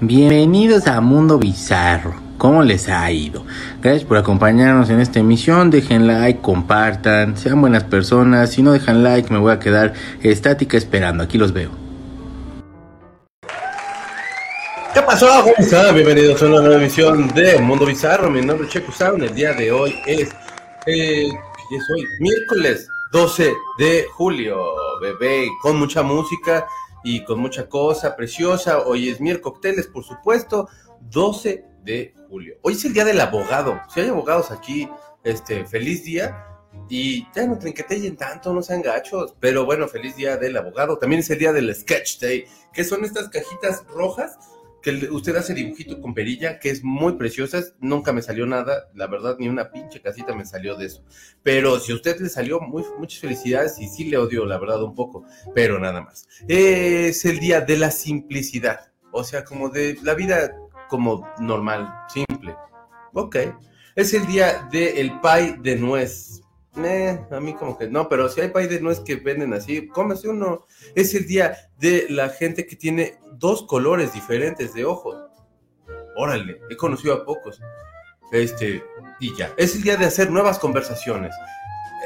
Bienvenidos a Mundo Bizarro. ¿Cómo les ha ido? Gracias por acompañarnos en esta emisión. Dejen like, compartan, sean buenas personas. Si no dejan like, me voy a quedar estática esperando. Aquí los veo. ¿Qué pasó? Bienvenidos a una nueva emisión de Mundo Bizarro. Mi nombre es Checo Sound. El día de hoy es, eh, ¿qué es hoy? Miércoles 12 de julio, bebé, con mucha música y con mucha cosa preciosa. Hoy es cócteles, por supuesto, 12 de julio. Hoy es el día del abogado. Si hay abogados aquí, este, feliz día. Y ya no trinquetellen tanto, no sean gachos. Pero bueno, feliz día del abogado. También es el día del Sketch Day, que son estas cajitas rojas que usted hace dibujito con perilla, que es muy preciosas. Nunca me salió nada, la verdad, ni una pinche casita me salió de eso. Pero si a usted le salió, muy, muchas felicidades y sí le odio, la verdad, un poco, pero nada más. Es el día de la simplicidad, o sea, como de la vida como normal, simple. Ok. Es el día del pie de nuez. A mí como que no, pero si hay pay de nuez que venden así, cómese uno. Es el día de la gente que tiene dos colores diferentes de ojos. Órale, he conocido a pocos. Este, y ya. Es el día de hacer nuevas conversaciones.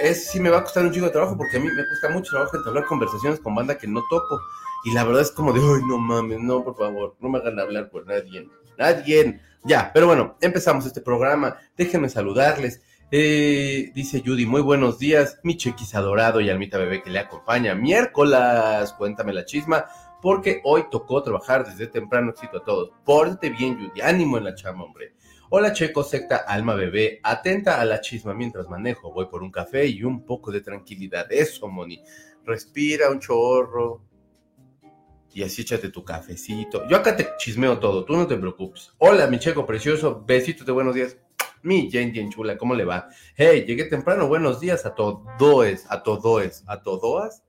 Es sí me va a costar un chico de trabajo porque a mí me cuesta mucho trabajo entablar conversaciones con banda que no topo. Y la verdad es como de, ay, no mames, no, por favor, no me hagan hablar por nadie. Nadie. Ya, pero bueno, empezamos este programa. Déjenme saludarles. Eh, dice Judy, muy buenos días, mi chequis adorado y almita bebé que le acompaña. Miércoles, cuéntame la chisma, porque hoy tocó trabajar desde temprano. Éxito a todos. Pórtate bien, Judy, ánimo en la chama, hombre. Hola, Checo, secta, alma bebé, atenta a la chisma mientras manejo. Voy por un café y un poco de tranquilidad. Eso, Moni. Respira un chorro. Y así échate tu cafecito. Yo acá te chismeo todo, tú no te preocupes. Hola, mi checo precioso, besitos de buenos días. Mi Jane bien chula, ¿cómo le va? Hey, llegué temprano, buenos días a todoes, a todoes, a todoas,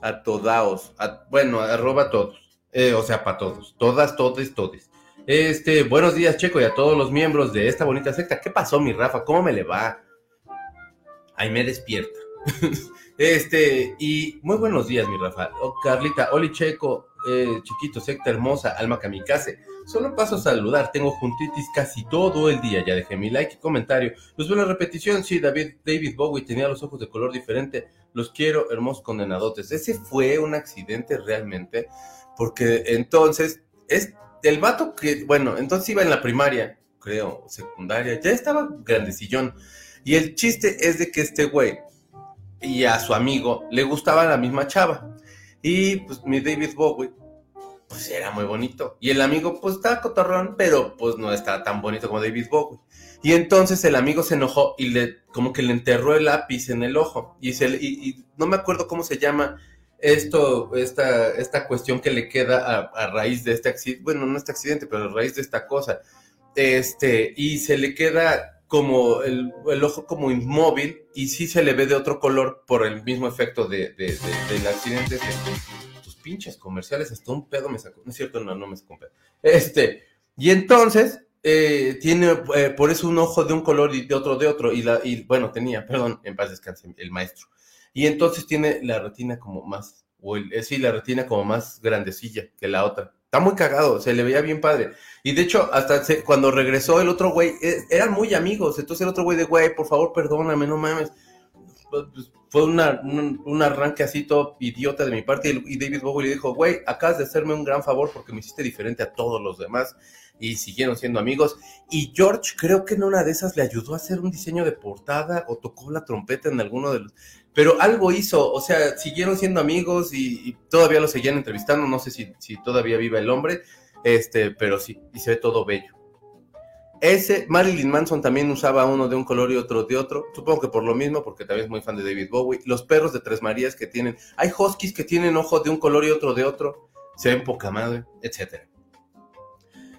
a todaos, bueno, arroba todos, eh, o sea, para todos, todas, todes, todes. Este, buenos días, Checo, y a todos los miembros de esta bonita secta. ¿Qué pasó, mi Rafa? ¿Cómo me le va? Ahí me despierta. este, y muy buenos días, mi Rafa. Oh, Carlita, Oli Checo, eh, chiquito, secta hermosa, alma kamikaze. Solo paso a saludar, tengo juntitis casi todo el día. Ya dejé mi like y comentario. Los veo la repetición. Sí, David, David Bowie tenía los ojos de color diferente. Los quiero, hermosos condenadotes. Ese fue un accidente realmente, porque entonces es el vato que, bueno, entonces iba en la primaria, creo, secundaria, ya estaba grandecillón. Y el chiste es de que este güey y a su amigo le gustaba la misma chava. Y pues mi David Bowie, pues era muy bonito. Y el amigo, pues estaba cotorrón, pero pues no estaba tan bonito como David Bowie. Y entonces el amigo se enojó y le, como que le enterró el lápiz en el ojo. Y, se, y, no me acuerdo cómo se llama esto, esta, esta cuestión que le queda a, raíz de este accidente. Bueno, no este accidente, pero a raíz de esta cosa. Este, y se le queda como el, ojo como inmóvil y sí se le ve de otro color por el mismo efecto de, del accidente. Pinches comerciales, hasta un pedo me sacó. No es cierto, no, no me sacó un pedo. Este, y entonces eh, tiene eh, por eso un ojo de un color y de otro de otro. Y, la, y bueno, tenía, perdón, en paz descanse el maestro. Y entonces tiene la retina como más, o el, eh, sí, la retina como más grandecilla que la otra. Está muy cagado, se le veía bien padre. Y de hecho, hasta cuando regresó el otro güey, eh, eran muy amigos. Entonces el otro güey de, güey, por favor, perdóname, no mames. Pues, pues, fue una, un, arranque así todo idiota de mi parte. Y David Bowie le dijo, güey, acabas de hacerme un gran favor porque me hiciste diferente a todos los demás. Y siguieron siendo amigos. Y George creo que en una de esas le ayudó a hacer un diseño de portada o tocó la trompeta en alguno de los pero algo hizo, o sea, siguieron siendo amigos y, todavía lo seguían entrevistando, no sé si, si, todavía vive el hombre, este, pero sí, y se ve todo bello. Ese, Marilyn Manson también usaba uno de un color y otro de otro, supongo que por lo mismo, porque también es muy fan de David Bowie. Los perros de Tres Marías que tienen, hay huskies que tienen ojos de un color y otro de otro, se ven poca madre, etc.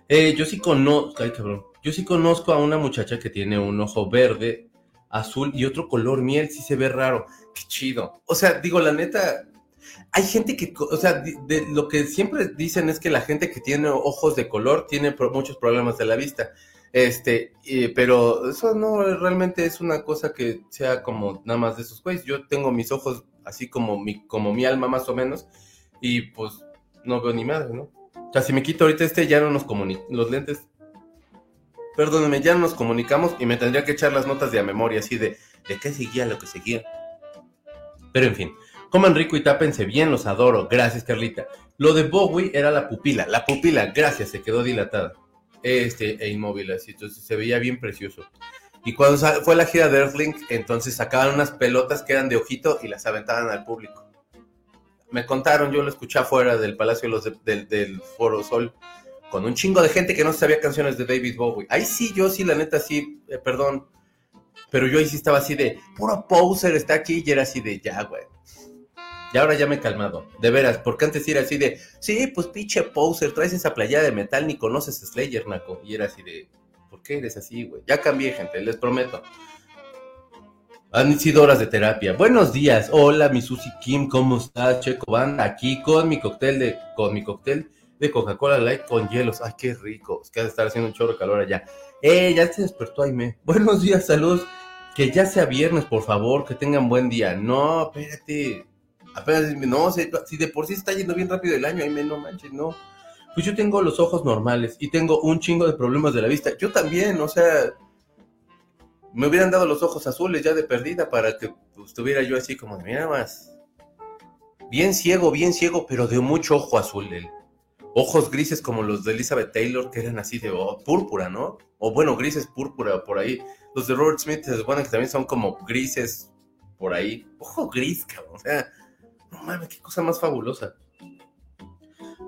Eh, yo sí conozco, yo sí conozco a una muchacha que tiene un ojo verde, azul y otro color miel, sí se ve raro qué chido. O sea, digo, la neta, hay gente que, o sea, de, lo que siempre dicen es que la gente que tiene ojos de color tiene muchos problemas de la vista. Este, pero eso no realmente es una cosa que sea como nada más de esos güeyes. Yo tengo mis ojos así como mi, como mi alma más o menos, y pues no veo ni madre, ¿no? O sea, si me quito ahorita este, ya no nos comunicamos. Los lentes. Perdónenme, ya no nos comunicamos y me tendría que echar las notas de a memoria, así de, de qué seguía lo que seguía. Pero en fin, coman rico y tápense bien, los adoro. Gracias, Carlita. Lo de Bowie era la pupila. La pupila, gracias, se quedó dilatada. Este, e inmóvil, así. Entonces se veía bien precioso. Y cuando fue la gira de Earthlink, entonces sacaban unas pelotas que eran de ojito y las aventaban al público. Me contaron, yo lo escuché afuera del Palacio los del Foro Sol, con un chingo de gente que no sabía canciones de David Bowie. Ahí sí, yo sí, la neta, sí, eh, perdón. Pero yo ahí sí estaba así de, puro poser está aquí, y era así de, ya, güey. Y ahora ya me he calmado, de veras, porque antes era así de, sí, pues pinche poser, traes esa playa de metal, ni conoces Slayer, Naco. Y era así de, ¿por qué eres así, güey? Ya cambié, gente, les prometo. Han sido horas de terapia. Buenos días. Hola, mi Susi Kim, ¿cómo estás? Checo Banda, aquí con mi cóctel de con mi cóctel de Coca-Cola Light con hielos. Ay, qué rico. Es que ha de estar haciendo un chorro de calor allá. Eh, ya se despertó Aime. Buenos días, saludos. Que ya sea viernes, por favor, que tengan buen día. No, espérate. Apenas, no, si de por sí está yendo bien rápido el año, Aime, no manches, no. Pues yo tengo los ojos normales y tengo un chingo de problemas de la vista. Yo también, o sea, me hubieran dado los ojos azules ya de perdida para que estuviera yo así como, mira más. Bien ciego, bien ciego, pero de mucho ojo azul. El, ojos grises como los de Elizabeth Taylor, que eran así de oh, púrpura, ¿no? O bueno, grises púrpura por ahí. Los de Robert Smith se supone que también son como grises por ahí. Ojo gris, cabrón. O sea, no mames, qué cosa más fabulosa.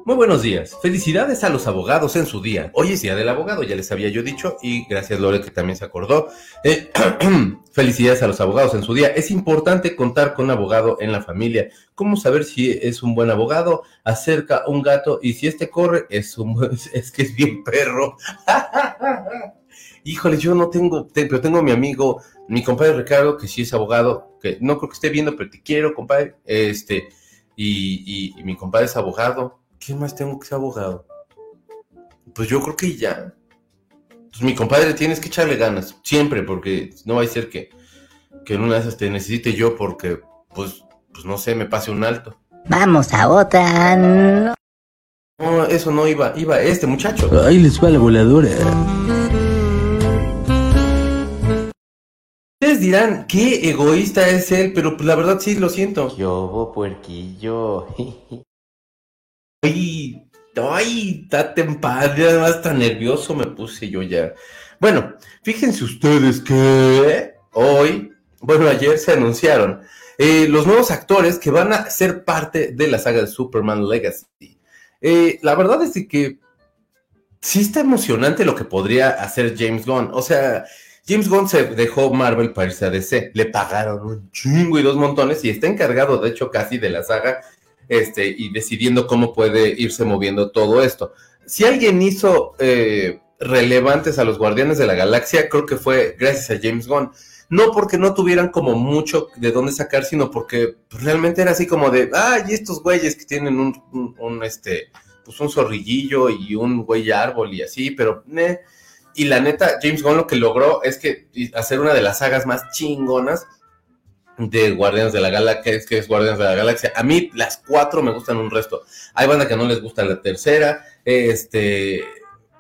Muy buenos días. Felicidades a los abogados en su día. Hoy es día del abogado, ya les había yo dicho, y gracias Lore que también se acordó. Eh, felicidades a los abogados en su día. Es importante contar con un abogado en la familia. ¿Cómo saber si es un buen abogado? Acerca un gato y si este corre, es, un, es que es bien perro. Híjole, yo no tengo, pero tengo mi amigo, mi compadre Ricardo, que sí es abogado, que no creo que esté viendo, pero te quiero, compadre. Este, y, y mi compadre es abogado ¿Quién más tengo que ser abogado? Pues yo creo que ya. Pues mi compadre, tienes que echarle ganas, siempre, porque no va a ser que, que en una de esas te necesite yo porque, pues, pues no sé, me pase un alto. Vamos a otra. No, no eso no iba, iba este muchacho. Ahí les va la voladora. Ustedes dirán, qué egoísta es él, pero pues la verdad sí lo siento. Yo, puerquillo. Ay, ay, date en paz, además tan nervioso me puse yo ya. Bueno, fíjense ustedes que hoy, bueno, ayer se anunciaron eh, los nuevos actores que van a ser parte de la saga de Superman Legacy. Eh, la verdad es que sí está emocionante lo que podría hacer James Gunn. O sea, James Gunn se dejó Marvel para irse a DC. Le pagaron un chingo y dos montones y está encargado, de hecho, casi de la saga este, y decidiendo cómo puede irse moviendo todo esto. Si alguien hizo eh, relevantes a los Guardianes de la Galaxia, creo que fue gracias a James Gunn. No porque no tuvieran como mucho de dónde sacar, sino porque realmente era así como de, ay, estos güeyes que tienen un, este, pues un zorrillillo y un güey árbol y así, pero, y la neta, James Gunn lo que logró es que hacer una de las sagas más chingonas de Guardianes de la Galaxia, que es Guardianes de la Galaxia. A mí las cuatro me gustan un resto. Hay banda que no les gusta la tercera, este,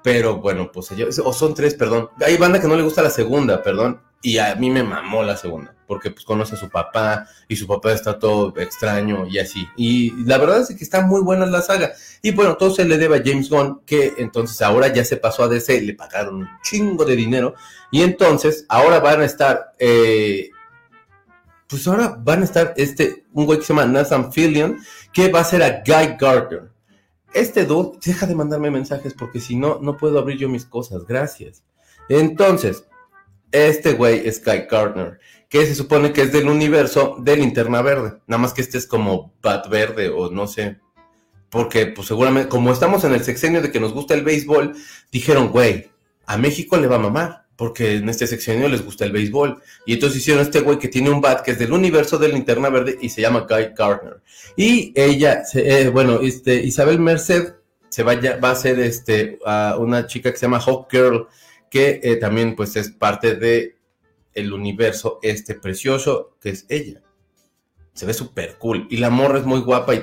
pero bueno, pues ellos, o son tres, perdón. Hay banda que no le gusta la segunda, perdón, y a mí me mamó la segunda, porque pues conoce a su papá y su papá está todo extraño y así. Y la verdad es que está muy buena la saga. Y bueno, todo se le debe a James Gunn, que entonces ahora ya se pasó a DC, le pagaron un chingo de dinero y entonces ahora van a estar... Eh, pues ahora van a estar este, un güey que se llama Nathan Fillion, que va a ser a Guy Gardner. Este dude, deja de mandarme mensajes porque si no, no puedo abrir yo mis cosas, gracias. Entonces, este güey es Guy Gardner, que se supone que es del universo de Linterna Verde, nada más que este es como Bat Verde o no sé, porque pues seguramente, como estamos en el sexenio de que nos gusta el béisbol, dijeron, güey, a México le va a mamar porque en este seccionio les gusta el béisbol. Y entonces hicieron este güey que tiene un bat que es del universo de Linterna Verde y se llama Guy Gardner. Y ella, eh, bueno, este, Isabel Merced se va a ser este, una chica que se llama Hawk Girl, que eh, también pues es parte de el universo este precioso que es ella. se ve súper cool. Y la morra es muy guapa.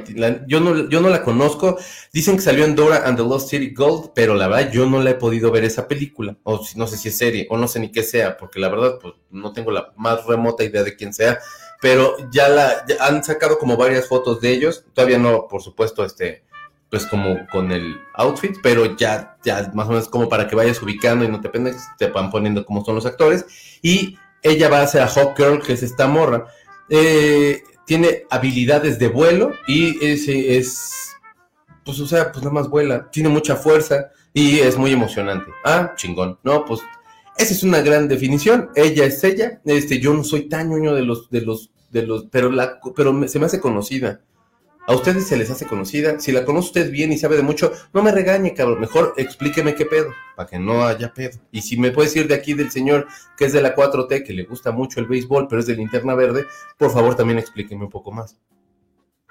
Yo, no, yo no la conozco. Dicen que salió en Dora and the Lost City Gold, pero la verdad yo no la he podido ver esa película. O no sé si es serie, o no sé ni qué sea, porque la verdad pues no tengo la más remota idea de quién sea. Pero ya la han sacado como varias fotos de ellos. Todavía no, por supuesto, este pues como con el outfit, pero ya, ya más o menos como para que vayas ubicando y no te pendes, te van poniendo cómo son los actores. Y ella va a ser a Hawk Girl, que es esta morra. Eh, tiene habilidades de vuelo y es, pues o sea, pues nada más vuela, tiene mucha fuerza y es muy emocionante. Ah, chingón, no, pues esa es una gran definición, ella es ella, este, yo no soy tan ñoño de los, de los, de los, pero la, pero se me hace conocida. A ustedes se les hace conocida. Si la conoce usted bien y sabe de mucho, no me regañe, cabrón. Mejor explíqueme qué pedo, para que no haya pedo. Y si me puede decir de aquí del señor que es de la 4T, que le gusta mucho el béisbol, pero es de linterna verde, por favor también explíqueme un poco más.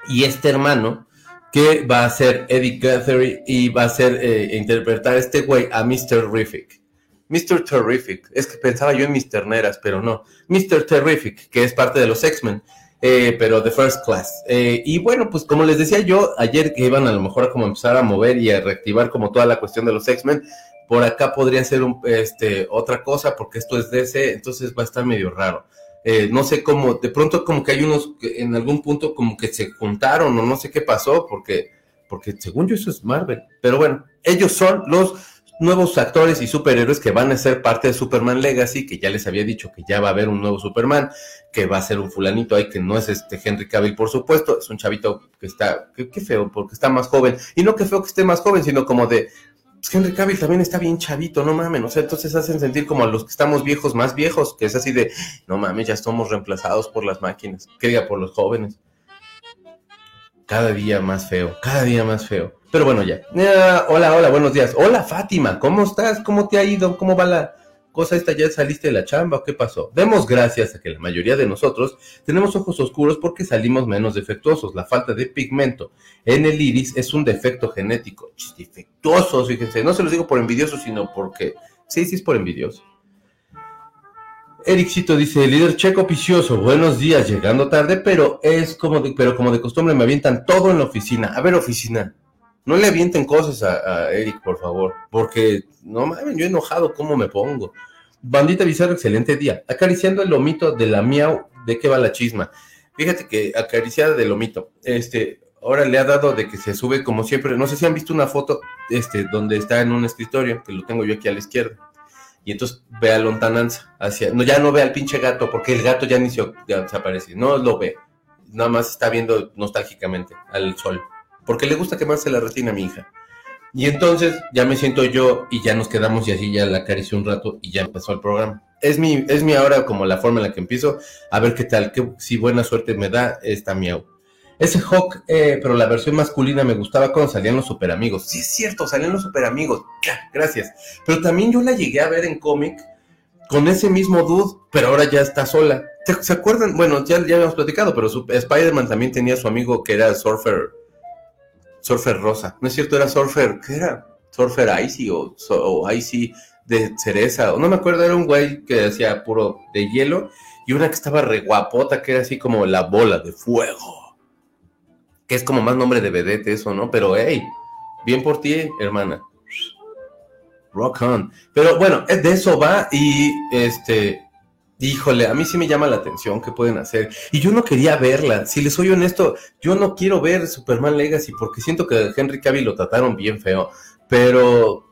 Y este hermano, que va a ser Eddie Guthrie y va a ser eh, interpretar a este güey a Mr. Terrific. Mr. Terrific. Es que pensaba yo en Mr. Neras, pero no. Mr. Terrific, que es parte de los X-Men. Eh, pero de first class. Eh, y bueno, pues como les decía yo ayer que iban a lo mejor a como empezar a mover y a reactivar como toda la cuestión de los X-Men, por acá podría ser este, otra cosa porque esto es DC, entonces va a estar medio raro. Eh, no sé cómo, de pronto como que hay unos que en algún punto como que se juntaron o no sé qué pasó porque, porque según yo eso es Marvel. Pero bueno, ellos son los nuevos actores y superhéroes que van a ser parte de Superman Legacy, que ya les había dicho que ya va a haber un nuevo Superman, que va a ser un fulanito ahí que no es este Henry Cavill, por supuesto, es un chavito que está, qué feo, porque está más joven, y no que feo que esté más joven, sino como de, pues Henry Cavill también está bien chavito, no mames, o sea, entonces hacen sentir como a los que estamos viejos, más viejos, que es así de, no mames, ya somos reemplazados por las máquinas, que diga por los jóvenes. Cada día más feo, cada día más feo. Pero bueno, ya. hola, hola, buenos días. Hola, Fátima, ¿cómo estás? ¿Cómo te ha ido? ¿Cómo va la cosa esta? ¿Ya saliste de la chamba o qué pasó? Demos gracias a que la mayoría de nosotros tenemos ojos oscuros porque salimos menos defectuosos. La falta de pigmento en el iris es un defecto genético. Defectuosos, fíjense. No se los digo por envidioso, sino porque... Sí, sí es por envidioso. Ericito dice, líder checo picioso, buenos días, llegando tarde, pero es como de, pero como de costumbre me avientan todo en la oficina. A ver, oficina, no le avienten cosas a, Eric, por favor, porque no mames, yo enojado, ¿cómo me pongo? Bandita Bizarro, excelente día. Acariciando el lomito de la miau, ¿de qué va la chisma? Fíjate que acariciada del lomito, este, ahora le ha dado de que se sube como siempre. No sé si han visto una foto, este, donde está en un escritorio, que lo tengo yo aquí a la izquierda. Y entonces ve a lontananza hacia, no, ya no ve al pinche gato, porque el gato ya ni se, desaparece, no lo ve. Nada más está viendo nostálgicamente al sol porque le gusta quemarse la retina a mi hija. Y entonces ya me siento yo y ya nos quedamos y así ya la acaricio un rato y ya empezó el programa. Es mi, es mi ahora como la forma en la que empiezo, a ver qué tal, qué, si buena suerte me da esta miau. Ese Hawk, eh, pero la versión masculina me gustaba cuando salían los super amigos. Sí, es cierto, salían los super amigos. Gracias. Pero también yo la llegué a ver en cómic con ese mismo dude, pero ahora ya está sola. ¿Se acuerdan? Bueno, ya, ya habíamos platicado, pero Spider-Man también tenía su amigo que era Surfer Surfer Rosa. No es cierto, era Surfer, ¿qué era? Surfer Icy o, o Icy de cereza, o no me acuerdo, era un güey que hacía puro de hielo y una que estaba re guapota, que era así como la bola de fuego. Que es como más nombre de vedette eso, ¿no? Pero hey, bien por ti, hermana. Rock on. Pero bueno, de eso va y este Híjole, a mí sí me llama la atención qué pueden hacer. Y yo no quería verla. Si les soy honesto, yo no quiero ver Superman Legacy porque siento que Henry Cavill lo trataron bien feo. Pero.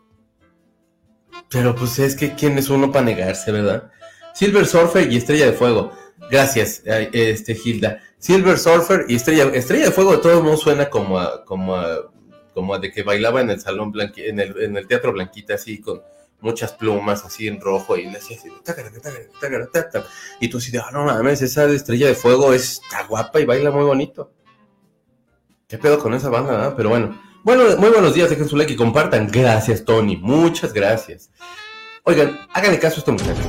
Pero pues es que quién es uno para negarse, ¿verdad? Silver Surfer y Estrella de Fuego. Gracias, este Hilda. Silver Surfer y Estrella, Estrella de Fuego de todos modos suena como a, como a, como a de que bailaba en el salón blanqui, en el, en el teatro Blanquita así con muchas plumas así en rojo y le hacía así, y tú así de, ah, no mames, esa estrella de fuego está guapa y baila muy bonito. ¿Qué pedo con esa banda? Ah? Pero bueno, bueno, muy buenos días, dejen su like y compartan. Gracias, Tony, muchas gracias. Oigan, háganle caso a este muchacho.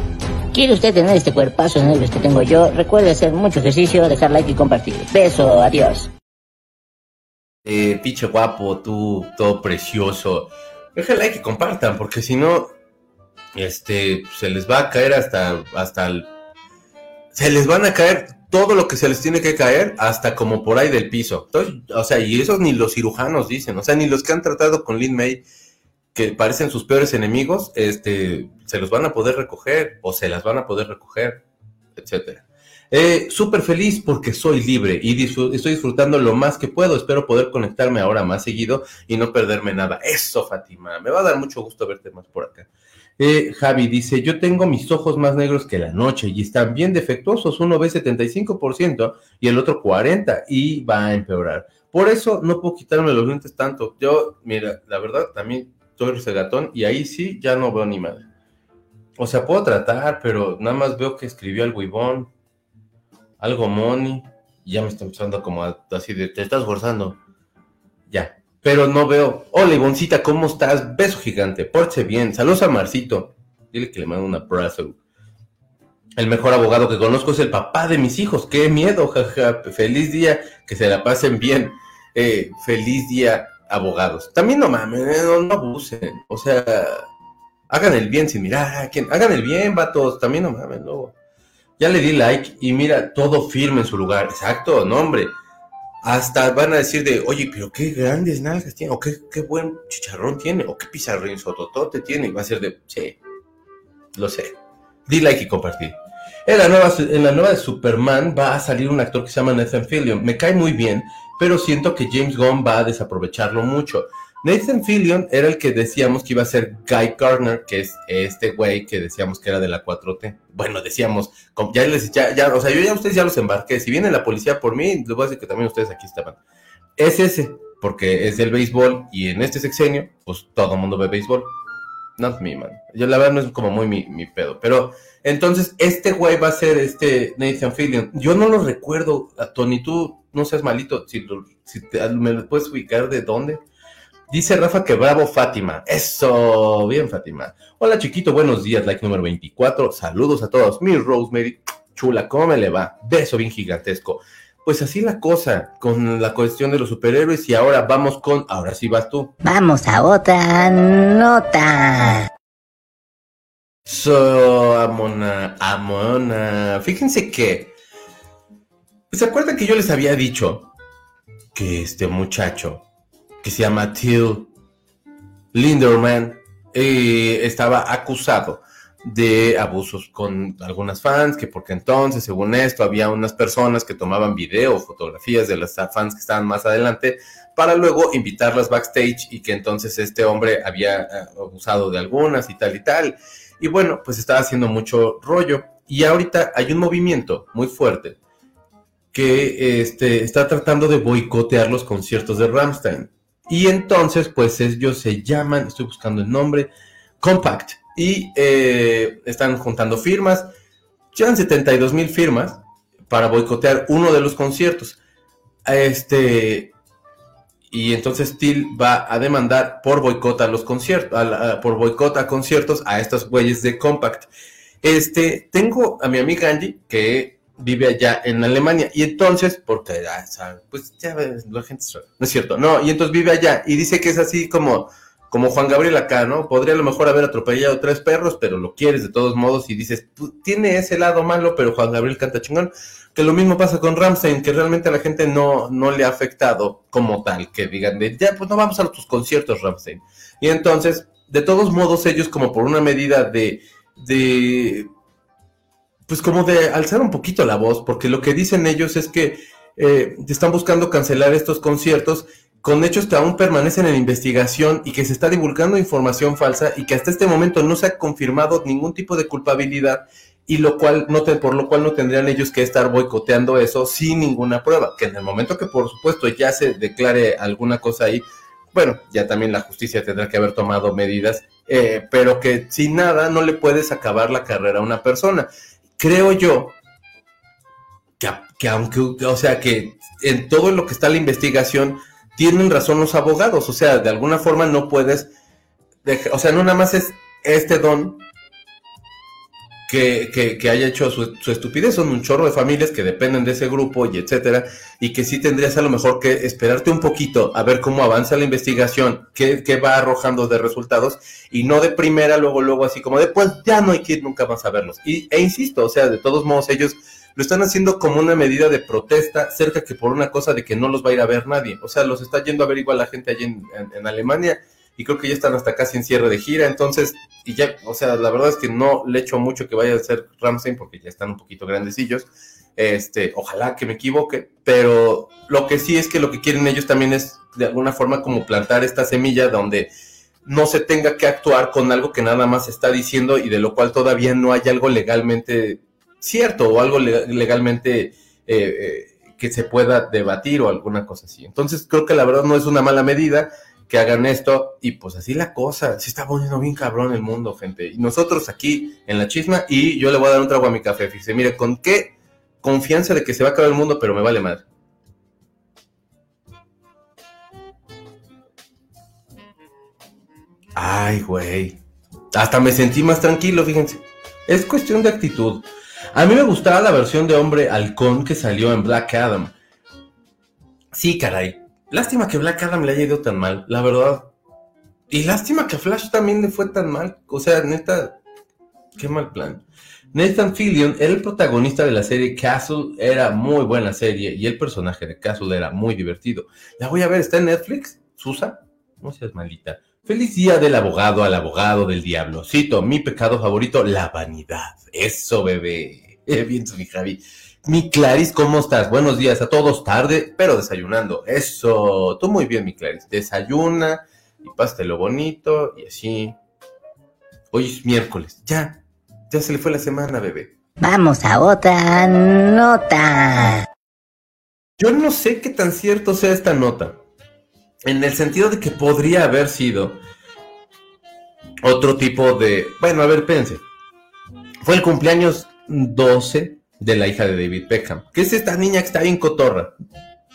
¿Quiere usted tener este cuerpazo negro que tengo yo? Recuerde hacer mucho ejercicio, dejar like y compartir. Beso, adiós. Eh, picho guapo, tú, todo precioso. Dejen like y compartan, porque si no, este, se les va a caer hasta, hasta el, se les van a caer todo lo que se les tiene que caer hasta como por ahí del piso. O sea, y eso ni los cirujanos dicen, o sea, ni los que han tratado con Lin May, que parecen sus peores enemigos, este, se los van a poder recoger o se las van a poder recoger, etcétera. Eh, Súper feliz porque soy libre y estoy disfrutando lo más que puedo. Espero poder conectarme ahora más seguido y no perderme nada. Eso, Fátima. Me va a dar mucho gusto verte más por acá. Eh, Javi dice, yo tengo mis ojos más negros que la noche y están bien defectuosos, uno ve 75% y el otro 40% y va a empeorar. Por eso no puedo quitarme los lentes tanto. Yo, mira, la verdad, también soy regatón y ahí sí ya no veo ni madre. O sea, puedo tratar, pero nada más veo que escribió algo Ivón, algo Moni, y ya me está empezando como así de, te estás forzando. Ya, pero no veo. Hola, Ivoncita, ¿cómo estás? Beso gigante, porche bien. Saludos a Marcito. Dile que le mando un abrazo. El mejor abogado que conozco es el papá de mis hijos. ¡Qué miedo! Jaja. Feliz día, que se la pasen bien. Eh, feliz día, abogados. También no mames, eh, no, abusen. O sea, hagan el bien sin mirar a quién. Hagan el bien, vatos. También no mames, luego. Ya le di like y mira, todo firme en su lugar. Exacto, no, hombre hasta van a decir de, oye, pero qué grandes nalgas tiene, o qué, qué buen chicharrón tiene, o qué pizarrín sototote tiene, va a ser de, sí, lo sé. Di like y compartir. En la, nueva, en la nueva de Superman va a salir un actor que se llama Nathan Fillion. Me cae muy bien, pero siento que James Gunn va a desaprovecharlo mucho. Nathan Fillion era el que decíamos que iba a ser Guy Gardner, que es este güey que decíamos que era de la 4T. Bueno, decíamos, ya les, ya, ya, o sea, yo ya ustedes ya los embarqué. Si viene la policía por mí, les voy a decir que también ustedes aquí estaban. Es ese, porque es del béisbol y en este sexenio, pues todo el mundo ve béisbol. Not me, man. Yo la verdad no es como muy mi, mi pedo. Pero entonces, este güey va a ser este Nathan Fillion. Yo no lo recuerdo, Tony, tú no seas malito. Si, si me lo puedes ubicar de dónde. Dice Rafa que bravo Fátima. Eso, bien Fátima. Hola chiquito, buenos días, like número 24. Saludos a todos. Mi Rosemary, chula, ¿cómo me le va? Beso bien gigantesco. Pues así la cosa con la cuestión de los superhéroes y ahora vamos con, ahora sí vas tú. Vamos a otra nota. So, Amona, Amona. Fíjense que, ¿se acuerdan que yo les había dicho que este muchacho que se llama Till Linderman, estaba acusado de abusos con algunas fans, que porque entonces, según esto, había unas personas que tomaban video, fotografías de las fans que estaban más adelante, para luego invitarlas backstage y que entonces este hombre había eh, abusado de algunas y tal y tal. Y bueno, pues estaba haciendo mucho rollo. Y ahorita hay un movimiento muy fuerte que este, está tratando de boicotear los conciertos de Ramstein. Y entonces, pues ellos se llaman, estoy buscando el nombre, Compact. Y eh, están juntando firmas. Llevan 72 mil firmas para boicotear uno de los conciertos. Este, y entonces Steel va a demandar por boicot a los conciertos, por boicot a conciertos a estos güeyes de Compact. Este, tengo a mi amiga Angie, que vive allá en Alemania. Y entonces, porque, pues ya la gente no es cierto, no, y entonces vive allá y dice que es así como, como Juan Gabriel acá, ¿no? Podría a lo mejor haber atropellado tres perros, pero lo quieres de todos modos y dices, tiene ese lado malo, pero Juan Gabriel canta chingón. Que lo mismo pasa con Ramstein, que realmente a la gente no, no le ha afectado como tal, que digan de, ya, pues no vamos a tus conciertos, Ramstein. Y entonces, de todos modos, ellos como por una medida de, de pues como de alzar un poquito la voz, porque lo que dicen ellos es que eh, están buscando cancelar estos conciertos con hechos que aún permanecen en investigación y que se está divulgando información falsa y que hasta este momento no se ha confirmado ningún tipo de culpabilidad y lo cual no por lo cual no tendrían ellos que estar boicoteando eso sin ninguna prueba, que en el momento que por supuesto ya se declare alguna cosa ahí, bueno, ya también la justicia tendrá que haber tomado medidas, eh, pero que sin nada no le puedes acabar la carrera a una persona creo yo que, aunque, o sea, que en todo lo que está la investigación, tienen razón los abogados, o sea, de alguna forma no puedes, o sea, no nada más es este don que, haya hecho su, estupidez, son un chorro de familias que dependen de ese grupo y etcétera, y que sí tendrías a lo mejor que esperarte un poquito a ver cómo avanza la investigación, qué, qué va arrojando de resultados, y no de primera, luego, luego así como después ya no hay que ir nunca más a verlos. Y, e insisto, o sea, de todos modos ellos lo están haciendo como una medida de protesta, cerca que por una cosa de que no los va a ir a ver nadie. O sea, los está yendo a ver igual la gente allí en, en Alemania y creo que ya están hasta casi en cierre de gira, entonces, y ya, o sea, la verdad es que no le echo mucho que vaya a ser Ramsey porque ya están un poquito grandecillos, este, ojalá que me equivoque, pero lo que sí es que lo que quieren ellos también es de alguna forma como plantar esta semilla donde no se tenga que actuar con algo que nada más está diciendo y de lo cual todavía no hay algo legalmente cierto o algo legalmente eh, eh, que se pueda debatir o alguna cosa así. Entonces creo que la verdad no es una mala medida que hagan esto y pues así la cosa, se está poniendo bien cabrón el mundo, gente. Y nosotros aquí en la chisma y yo le voy a dar un trago a mi café, fíjese, mire, con qué confianza de que se va a acabar el mundo, pero me vale madre. Ay, güey. Hasta me sentí más tranquilo, fíjense. Es cuestión de actitud. A mí me gustaba la versión de hombre halcón que salió en Black Adam. Sí, caray. Lástima que Black Adam le haya ido tan mal, la verdad. Y lástima que Flash también le fue tan mal. O sea, neta, qué mal plan. Nathan Fillion era el protagonista de la serie Castle, era muy buena serie y el personaje de Castle era muy divertido. La voy a ver, ¿está en Netflix? ¿Susa? No seas malita. Feliz día del abogado al abogado del diablo. Cito, mi pecado favorito, la vanidad. Eso, bebé. Bien, mi Javi. Mi Claris, ¿cómo estás? Buenos días a todos, tarde, pero desayunando. Eso, tú muy bien, mi Claris. Desayuna y lo bonito y así. Hoy es miércoles, ya, ya se le fue la semana, bebé. Vamos a otra nota. Yo no sé qué tan cierto sea esta nota. En el sentido de que podría haber sido otro tipo de... Bueno, a ver, pense. Fue el cumpleaños 12 de la hija de David Beckham, que es esta niña que está bien cotorra.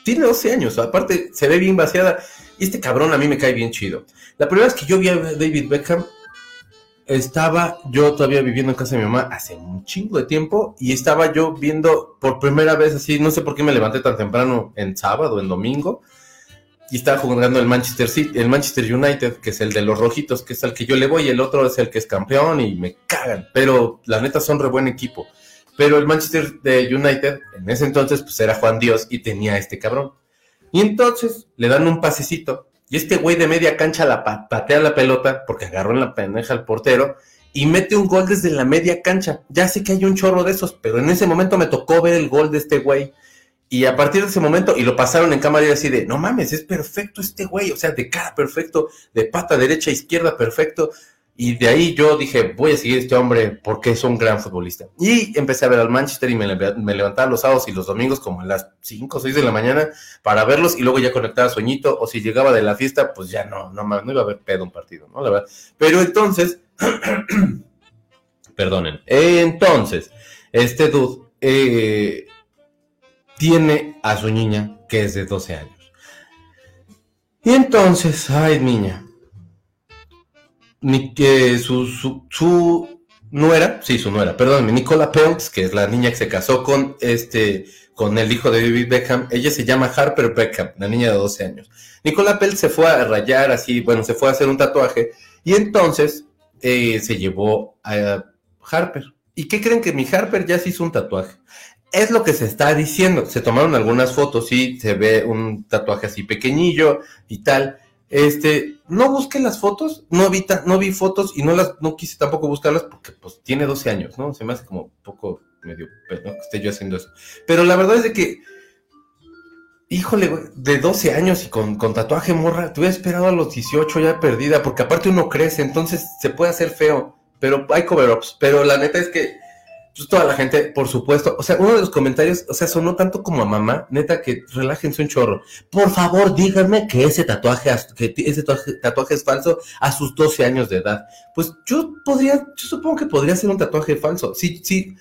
Tiene 12 años, aparte se ve bien vaciada. Este cabrón a mí me cae bien chido. La primera vez que yo vi a David Beckham, estaba yo todavía viviendo en casa de mi mamá hace un chingo de tiempo y estaba yo viendo por primera vez así, no sé por qué me levanté tan temprano en sábado, en domingo, y estaba jugando el Manchester City, el Manchester United, que es el de los rojitos, que es al que yo le voy, y el otro es el que es campeón y me cagan, pero la neta son re buen equipo. Pero el Manchester United, en ese entonces, pues era Juan Dios y tenía este cabrón. Y entonces le dan un pasecito. Y este güey de media cancha la patea la pelota porque agarró en la pendeja al portero y mete un gol desde la media cancha. Ya sé que hay un chorro de esos, pero en ese momento me tocó ver el gol de este güey. Y a partir de ese momento, y lo pasaron en cámara y así de, no mames, es perfecto este güey, o sea, de cara perfecto, de pata derecha, izquierda perfecto. Y de ahí yo dije, voy a seguir a este hombre porque es un gran futbolista. Y empecé a ver al Manchester y me, levantaba los sábados y los domingos como a las 5 o 6 de la mañana para verlos y luego ya conectaba sueñito o si llegaba de la fiesta, pues ya no, no, no iba a haber pedo un partido, ¿no? La verdad. Pero entonces, perdonen, entonces, este dude eh, tiene a su niña que es de 12 años. Y entonces, ay niña, ni que su, su, su, nuera, sí, su nuera, perdón, Nicola Peltz, que es la niña que se casó con este, con el hijo de David Beckham, ella se llama Harper Beckham, la niña de 12 años. Nicola Peltz se fue a rayar así, bueno, se fue a hacer un tatuaje y entonces eh, se llevó a Harper. ¿Y qué creen que mi Harper ya se hizo un tatuaje? Es lo que se está diciendo. Se tomaron algunas fotos y se ve un tatuaje así pequeñillo y tal. Este, no busqué las fotos, no vi, no fotos y no las, no quise tampoco buscarlas porque pues tiene 12 años, ¿no? Se me hace como poco medio que esté yo haciendo eso. Pero la verdad es de que, híjole, de 12 años y con, con tatuaje morra, te hubiera esperado a los 18 ya perdida, porque aparte uno crece, entonces se puede hacer feo, pero hay cover-ups. Pero la neta es que pues toda la gente, por supuesto, o sea, uno de los comentarios, o sea, sonó tanto como a mamá, neta, que relájense un chorro. Por favor, díganme que ese tatuaje, que ese tatuaje, es falso a sus 12 años de edad. Pues yo podría, yo supongo que podría ser un tatuaje falso. Sí, sí,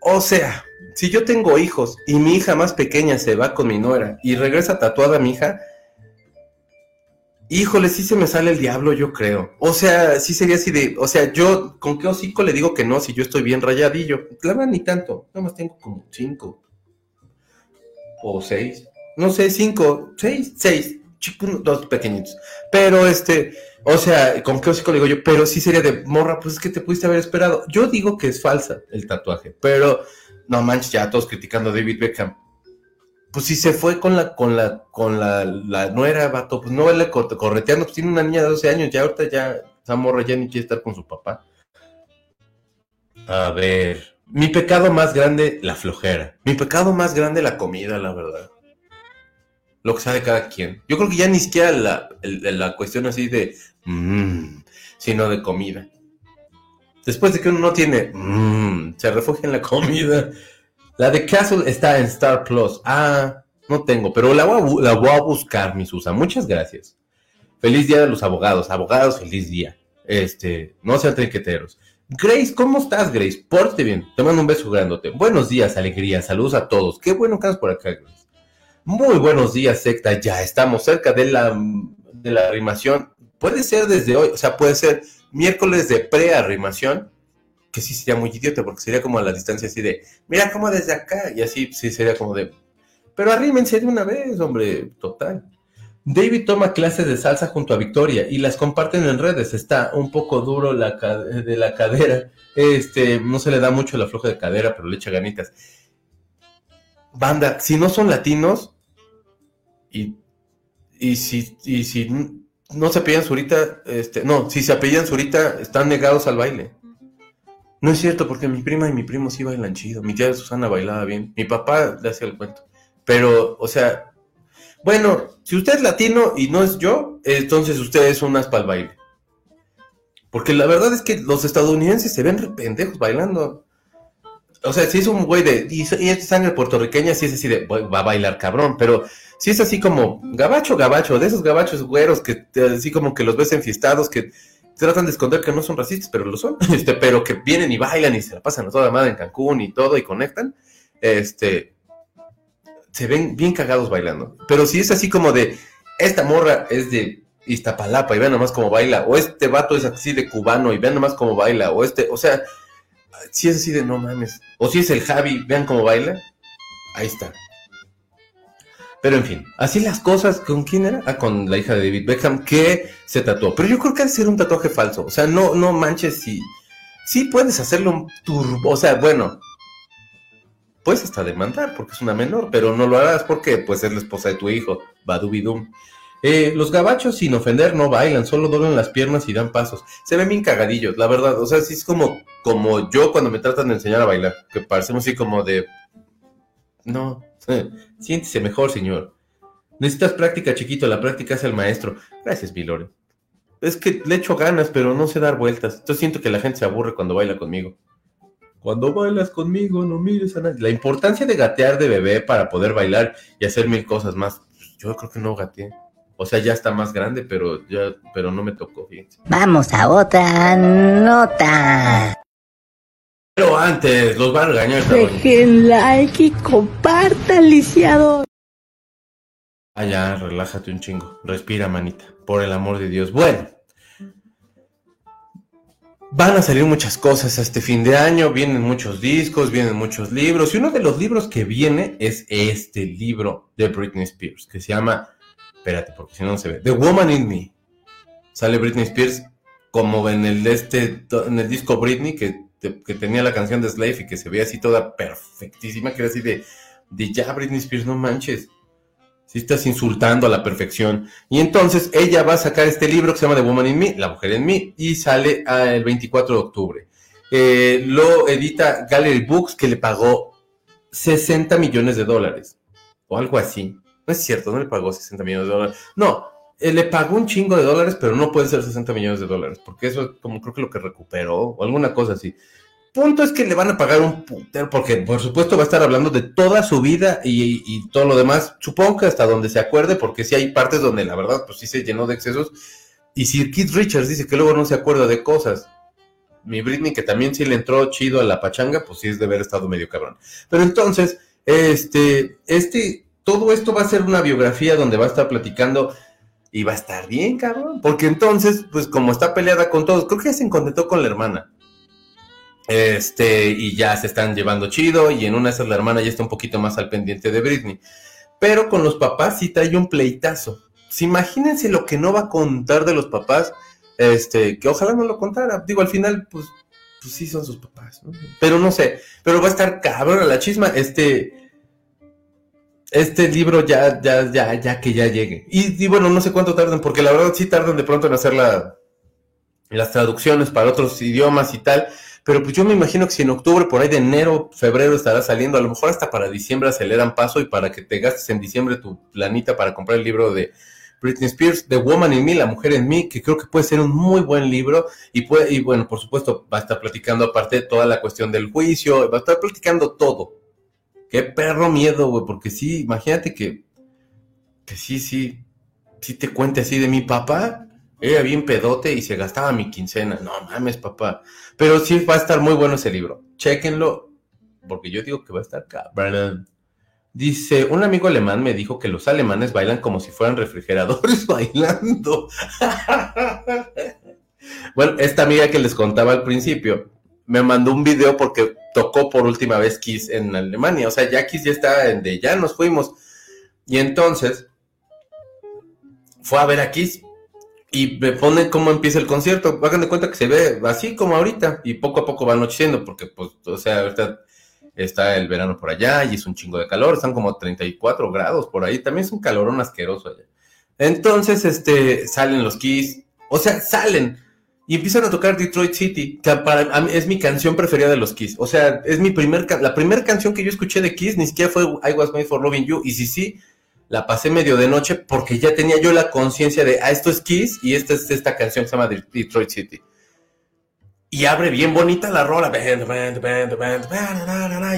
o sea, si yo tengo hijos y mi hija más pequeña se va con mi nuera y regresa tatuada a mi hija, Híjole, sí se me sale el diablo, yo creo. O sea, sí sería así de, o sea, yo, ¿con qué hocico le digo que no si yo estoy bien rayadillo? Claro, ni tanto, nada más tengo como cinco. O seis. No sé, cinco, seis, seis. Dos pequeñitos. Pero este, o sea, ¿con qué hocico le digo yo? Pero sí sería de morra, pues es que te pudiste haber esperado. Yo digo que es falsa el tatuaje, pero no manches, ya todos criticando a David Beckham. Pues si se fue con la, con la, con la, la nuera, vato, pues no vale correteando, pues tiene una niña de 12 años, ya ahorita ya, esa morra ya ni quiere estar con su papá. A ver, mi pecado más grande, la flojera. Mi pecado más grande, la comida, la verdad. Lo que sabe cada quien. Yo creo que ya ni siquiera la, la cuestión así de, mmm, sino de comida. Después de que uno no tiene, mmm, se refugia en la comida. La de Castle está en Star Plus. Ah, no tengo, pero la voy a, buscar, mi Susa. Muchas gracias. Feliz día de los abogados. Abogados, feliz día. Este, no sean trinqueteros. Grace, ¿cómo estás, Grace? Porte bien. Te mando un beso grandote. Buenos días, alegría. Saludos a todos. Qué bueno que estás por acá, Grace. Muy buenos días, secta. Ya estamos cerca de la, de la arrimación. Puede ser desde hoy, o sea, puede ser miércoles de pre-arrimación, que sí sería muy idiota, porque sería como a la distancia así de, mira cómo desde acá, y así sí sería como de, pero arrímense de una vez, hombre, total. David toma clases de salsa junto a Victoria y las comparten en redes. Está un poco duro la de la cadera. Este, no se le da mucho la floja de cadera, pero le echa ganitas. Banda, si no son latinos y, y si, y si no se apellan Zurita, este, no, si se apellan Zurita, están negados al baile. No es cierto, porque mi prima y mi primo sí bailan chido. Mi tía Susana bailaba bien. Mi papá le hacía el cuento. Pero, o sea, bueno, si usted es latino y no es yo, entonces usted es un aspa al baile. Porque la verdad es que los estadounidenses se ven pendejos bailando. O sea, si es un güey de. Y, es sangre puertorriqueña, sí es así de. Va a bailar cabrón. Pero si es así como. Gabacho, gabacho. De esos gabachos güeros que así como que los ves enfiestados, que tratan de esconder que no son racistas, pero lo son. Este, pero que vienen y bailan y se la pasan a toda madre en Cancún y todo y conectan. Este se ven bien cagados bailando. Pero si es así como de, esta morra es de Iztapalapa y vean nomás cómo baila, o este vato es así de cubano y vean nomás cómo baila, o este, o sea, si es así de no mames, o si es el Javi, vean cómo baila, ahí está. Pero en fin, así las cosas, ¿con quién era? Ah, con la hija de David Beckham, que se tatuó. Pero yo creo que ha de ser un tatuaje falso. O sea, no, no manches si. Sí puedes hacerlo un turbo. O sea, bueno, puedes hasta demandar porque es una menor, pero no lo harás porque pues es la esposa de tu hijo, badubidum. Eh, los gabachos, sin ofender, no bailan, solo doblan las piernas y dan pasos. Se ven bien cagadillos, la verdad. O sea, sí es como, como yo cuando me tratan de enseñar a bailar, que parecemos así como de... No, siéntese mejor, señor. Necesitas práctica, chiquito, la práctica es el maestro. Gracias, Milore. Es que le echo ganas, pero no sé dar vueltas. Yo siento que la gente se aburre cuando baila conmigo. Cuando bailas conmigo, no mires a nadie. La importancia de gatear de bebé para poder bailar y hacer mil cosas más. Yo creo que no gateé. O sea, ya está más grande, pero ya, pero no me tocó, fíjense. Vamos a otra nota. Pero antes, los va a regañar. Dejen like y compartan, lisiado. Ah, ya, relájate un chingo. Respira, manita. Por el amor de Dios. Bueno, Van a salir muchas cosas este fin de año, vienen muchos discos, vienen muchos libros, y uno de los libros que viene es este libro de Britney Spears, que se llama, espérate, porque si no, no se ve, The Woman in Me. Sale Britney Spears como en el, este, en el disco Britney, que, que tenía la canción de Slave y que se veía así toda perfectísima, que era así de, de ya Britney Spears, no manches si estás insultando a la perfección. Y entonces ella va a sacar este libro que se llama The Woman in Me, La Mujer en Mí, y sale el 24 de octubre. Eh, lo edita Gallery Books, que le pagó 60 millones de dólares, o algo así. No es cierto, no le pagó 60 millones de dólares. No, eh, le pagó un chingo de dólares, pero no puede ser 60 millones de dólares, porque eso es como creo que lo que recuperó, o alguna cosa así punto es que le van a pagar un putero, porque por supuesto va a estar hablando de toda su vida y, todo lo demás. Supongo que hasta donde se acuerde, porque sí hay partes donde la verdad, pues sí se llenó de excesos. Y si Keith Richards dice que luego no se acuerda de cosas, mi Britney, que también sí le entró chido a la pachanga, pues sí es de haber estado medio cabrón. Pero entonces, este, este, todo esto va a ser una biografía donde va a estar platicando y va a estar bien, cabrón. Porque entonces, pues como está peleada con todos, creo que ya se contentó con la hermana. Este, y ya se están llevando chido, y en una de esas la hermana ya está un poquito más al pendiente de Britney. Pero con los papás sí trae un pleitazo. imagínense lo que no va a contar de los papás, este, que ojalá no lo contara. Digo, al final, pues, pues sí son sus papás. Pero no sé, pero va a estar cabrón la chisma, este, este libro ya, ya, ya, ya que ya llegue. Y, bueno, no sé cuánto tardan, porque la verdad sí tardan de pronto en hacer la, las traducciones para otros idiomas y tal, pero pues yo me imagino que si en octubre, por ahí de enero, febrero estará saliendo, a lo mejor hasta para diciembre aceleran paso y para que te gastes en diciembre tu planita para comprar el libro de Britney Spears, The Woman in Me, La Mujer en Mí, que creo que puede ser un muy buen libro y, puede, y bueno, por supuesto, va a estar platicando aparte toda la cuestión del juicio, va a estar platicando todo. Qué perro miedo, güey, porque sí, imagínate que, que sí, sí, sí te cuente así de mi papá, era bien pedote y se gastaba mi quincena. No mames, papá. Pero sí va a estar muy bueno ese libro. Chéquenlo, porque yo digo que va a estar cabrón. Dice, un amigo alemán me dijo que los alemanes bailan como si fueran refrigeradores bailando. bueno, esta amiga que les contaba al principio me mandó un video porque tocó por última vez Kiss en Alemania. O sea, ya Kiss ya está en de ya nos fuimos. Y entonces fue a ver a Kiss y me pone cómo empieza el concierto. Hagan de cuenta que se ve así como ahorita y poco a poco va anocheciendo porque, pues, o sea, está el verano por allá y es un chingo de calor, están como 34 grados por ahí, también es un calorón asqueroso allá. Entonces, este, salen los Kiss, o sea, salen y empiezan a tocar Detroit City, que para es mi canción preferida de los Kiss, o sea, es mi primer, la primera canción que yo escuché de Kiss ni siquiera fue I Was Made for Loving You, y si sí, la pasé medio de noche porque ya tenía yo la conciencia de, ah, esto es Kiss y esta es esta canción que se llama Detroit City y abre bien bonita la rola.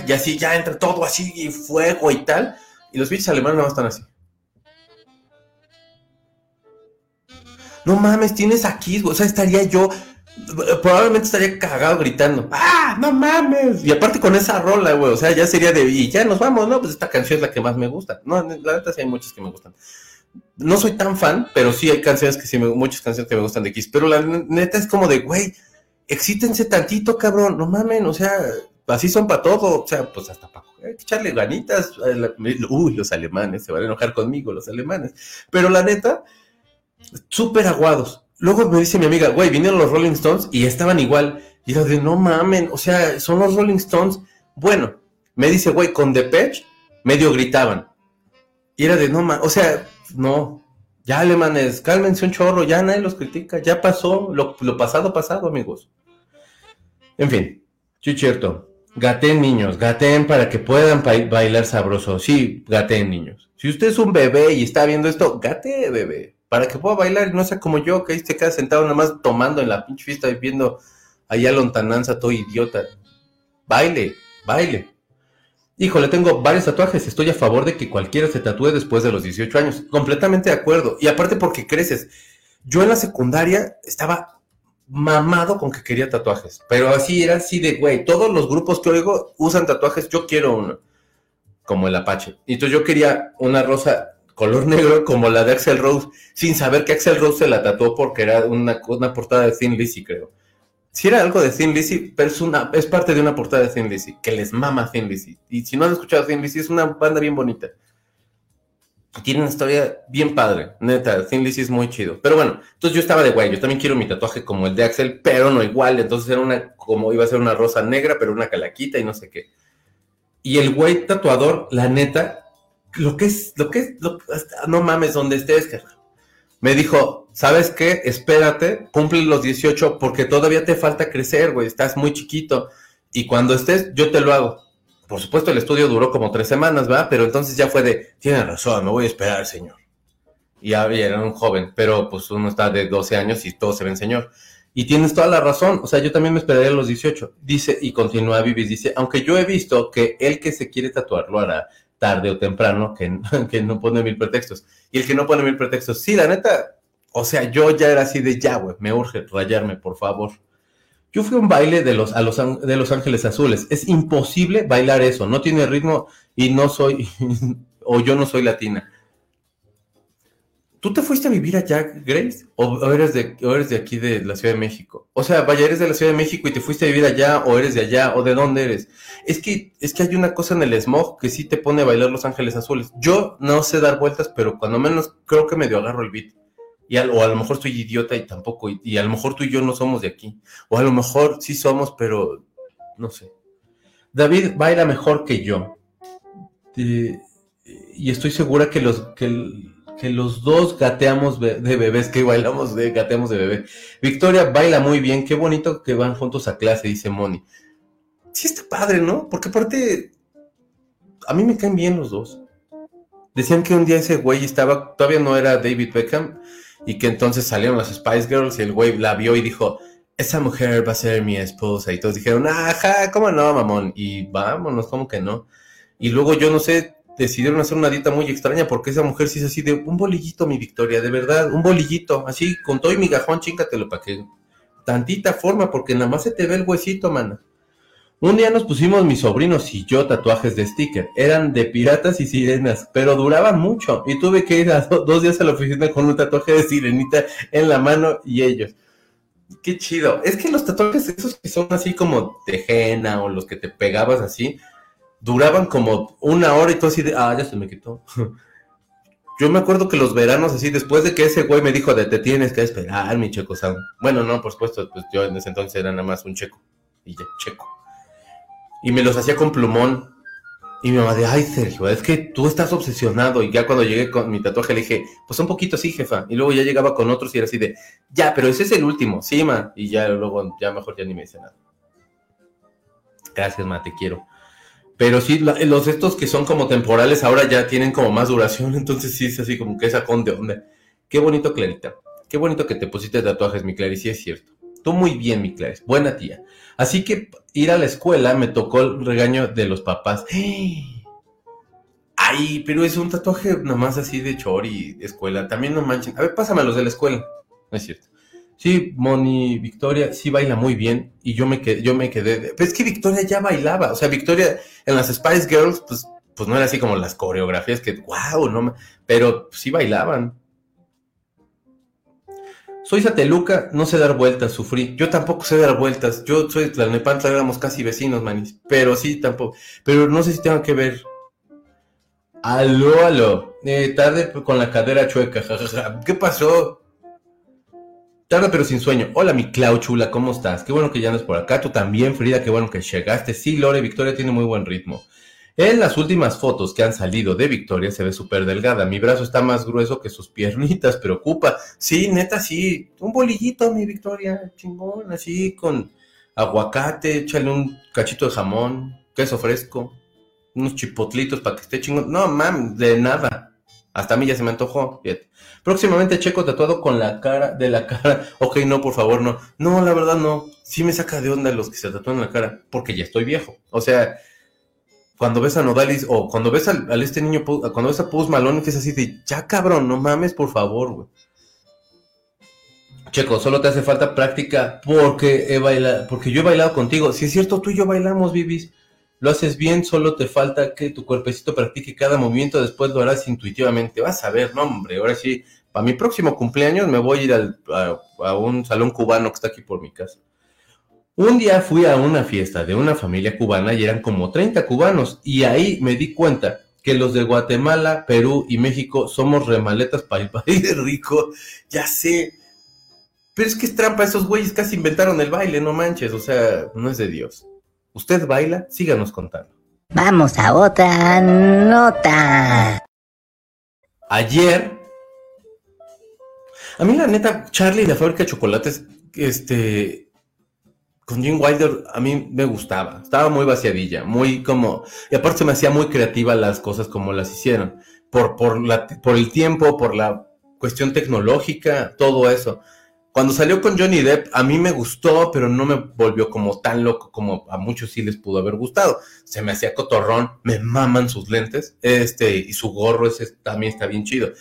Y así ya entra todo así, y fuego y tal. Y los bichos alemanes no están así. No mames, tienes aquí, o sea, estaría yo, probablemente estaría cagado gritando, ¡ah, no mames! Y aparte con esa rola, güey, o sea, ya sería de, y ya nos vamos, ¿no? Pues esta canción es la que más me gusta. No, la verdad sí hay muchas que me gustan. No soy tan fan, pero sí hay canciones que sí, me, muchas canciones que me gustan de Kiss, pero la neta es como de, güey, exítense tantito, cabrón, no mamen, o sea, así son para todo, o sea, pues hasta para hay que echarle ganitas. Uy, los alemanes, se van a enojar conmigo, los alemanes. Pero la neta, súper aguados. Luego me dice mi amiga, güey, vinieron los Rolling Stones y estaban igual. Y yo de, no mamen, o sea, son los Rolling Stones. Bueno, me dice, güey, con Depeche medio gritaban. Y era de, no mames, o sea, no, ya alemanes, cálmense un chorro, ya nadie los critica, ya pasó, lo, pasado, pasado, amigos. En fin, sí, cierto. Gaten niños, gaten para que puedan bailar sabroso. Sí, gaten niños. Si usted es un bebé y está viendo esto, gate bebé. Para que pueda bailar y no sea como yo, que ahí se queda sentado nada más tomando en la pinche fiesta y viendo allá lontananza todo idiota. Baile, baile. Híjole, tengo varios tatuajes. Estoy a favor de que cualquiera se tatúe después de los 18 años. Completamente de acuerdo. Y aparte porque creces. Yo en la secundaria estaba mamado con que quería tatuajes. Pero así era así de, güey, todos los grupos que oigo usan tatuajes. Yo quiero uno. Como el Apache. Y entonces yo quería una rosa color negro como la de Axel Rose. Sin saber que Axel Rose se la tatuó porque era una, una portada de Thin Lizzy, creo si era algo de Thin Lizzy, pero es, una, es parte de una portada de Thin Lizzy, que les mama Thin Lizzy. Y si no han escuchado Thin Lizzy, es una banda bien bonita. Tiene una historia bien padre, neta, Thin Lizzy es muy chido. Pero bueno, entonces yo estaba de guay, yo también quiero mi tatuaje como el de Axel, pero no igual. Entonces era una, como iba a ser una rosa negra, pero una calaquita y no sé qué. Y el güey tatuador, la neta, lo que es, lo que es, no mames, donde estés, me dijo, ¿sabes qué? Espérate, cumple los 18 porque todavía te falta crecer, güey, estás muy chiquito. Y cuando estés, yo te lo hago. Por supuesto, el estudio duró como tres semanas, ¿va? Pero entonces ya fue de, tiene razón, me voy a esperar, señor. Y ya era un joven, pero pues uno está de 12 años y todo se ven señor. Y tienes toda la razón, o sea, yo también me esperaría a los 18. Dice, y continúa Vivis, dice, aunque yo he visto que el que se quiere tatuar lo hará tarde o temprano, que, que no pone mil pretextos. Y el que no pone mil pretextos, sí, la neta, o sea, yo ya era así de ya, güey, me urge rayarme, por favor. Yo fui a un baile de los, a los, de los Ángeles Azules. Es imposible bailar eso, no tiene ritmo y no soy, o yo no soy latina. ¿Tú te fuiste a vivir allá, Grace? ¿O eres, de, ¿O eres de aquí de la Ciudad de México? O sea, vaya, eres de la Ciudad de México y te fuiste a vivir allá, o eres de allá, o de dónde eres. Es que, es que hay una cosa en el smog que sí te pone a bailar Los Ángeles Azules. Yo no sé dar vueltas, pero cuando menos creo que medio agarro el beat. Y o a lo mejor soy idiota y tampoco, y, a lo mejor tú y yo no somos de aquí. O a lo mejor sí somos, pero no sé. David baila mejor que yo. y estoy segura que los, que, que los dos gateamos de bebés, que bailamos de gateamos de bebé. Victoria baila muy bien, qué bonito que van juntos a clase, dice Moni. Sí está padre, ¿no? Porque aparte, a mí me caen bien los dos. Decían que un día ese güey estaba, todavía no era David Beckham, y que entonces salieron las Spice Girls y el güey la vio y dijo, esa mujer va a ser mi esposa. Y todos dijeron, ajá, ¿cómo no, mamón? Y vámonos, ¿cómo que no? Y luego yo no sé, decidieron hacer una dieta muy extraña porque esa mujer sí es así de un bolillito, mi Victoria, de verdad, un bolillito, así, con todo y migajón, chingatelo para que tantita forma, porque nada más se te ve el huesito, mana. Un día nos pusimos mis sobrinos y yo tatuajes de sticker. Eran de piratas y sirenas, pero duraban mucho. Y tuve que ir a dos días a la oficina con un tatuaje de sirenita en la mano y ellos. Qué chido. Es que los tatuajes, esos que son así como de henna o los que te pegabas así, duraban como una hora y todo así de, ah, ya se me quitó. Yo me acuerdo que los veranos así, después de que ese güey me dijo de te tienes que esperar, mi checo Sound. Bueno, no, por supuesto, pues yo en ese entonces era nada más un checo. Y ya, checo. Y me los hacía con plumón. Y mi mamá de, ay, Sergio, es que tú estás obsesionado. Y ya cuando llegué con mi tatuaje le dije, pues un poquito sí, jefa. Y luego ya llegaba con otros y era así de, ya, pero ese es el último, sí, ma. Y ya luego, ya mejor ya ni me dice nada. Gracias, ma, te quiero. Pero sí, los estos que son como temporales ahora ya tienen como más duración, entonces sí es así como que esa con de onda. Qué bonito, Clarita. Qué bonito que te pusiste tatuajes, mi Clary, sí es cierto. Tú muy bien, mi Clary, buena tía. Así que ir a la escuela me tocó el regaño de los papás. Ay, pero es un tatuaje nada más así de chori, escuela. También no manchen. A ver, pásame los de la escuela. No es cierto. Sí, Moni, Victoria, sí baila muy bien y yo me quedé, yo me quedé, es que Victoria ya bailaba, o sea, Victoria en las Spice Girls, pues, pues no era así como las coreografías que, wow, no, pero sí bailaban. Soy sateluca, no sé dar vueltas, sufrí. Yo tampoco sé dar vueltas. Yo soy Tlalnepantla, éramos casi vecinos, manis. Pero sí, tampoco. Pero no sé si tengo que ver. Aló, aló. Eh, tarde con la cadera chueca, jajaja. ¿Qué pasó? Tarde pero sin sueño. Hola, mi Clau chula, ¿cómo estás? Qué bueno que ya andas por acá. Tú también, Frida, qué bueno que llegaste. Sí, Lore, Victoria tiene muy buen ritmo. En las últimas fotos que han salido de Victoria se ve súper delgada. Mi brazo está más grueso que sus piernitas, preocupa. Sí, neta, sí. Un bolillito, mi Victoria, chingón, así con aguacate, échale un cachito de jamón, queso fresco, unos chipotlitos para que esté chingón. No, mam, de nada. Hasta a mí ya se me antojó. Próximamente Checo tatuado con la cara de la cara. Ok, no, por favor, no. No, la verdad no. Sí me saca de onda los que se tatúan la cara, porque ya estoy viejo. O sea, cuando ves a Nodalis o cuando ves al, este niño, cuando ves a Puz Malone, que es así de, ya cabrón, no mames, por favor, güey. Checo, solo te hace falta práctica porque he bailado, porque yo he bailado contigo. Si es cierto, tú y yo bailamos, Vivis. Lo haces bien, solo te falta que tu cuerpecito practique cada movimiento, después lo harás intuitivamente. Vas a ver, no, hombre, ahora sí, para mi próximo cumpleaños me voy a ir a, un salón cubano que está aquí por mi casa. Un día fui a una fiesta de una familia cubana y eran como 30 cubanos y ahí me di cuenta que los de Guatemala, Perú y México somos remaletas para el país rico. Ya sé. Pero es que es trampa, esos güeyes casi inventaron el baile, no manches, o sea, no es de Dios. ¿Usted baila? Síganos contando. Vamos a otra nota. Ayer. A mí la neta, Charlie y la fábrica de chocolates, este, con Jim Wilder a mí me gustaba. Estaba muy vaciadilla, muy como... Y aparte se me hacía muy creativa las cosas como las hicieron. Por, por, la, por el tiempo, por la cuestión tecnológica, todo eso. Cuando salió con Johnny Depp, a mí me gustó, pero no me volvió como tan loco como a muchos sí les pudo haber gustado. Se me hacía cotorrón, me maman sus lentes, este, y su gorro ese también está bien chido.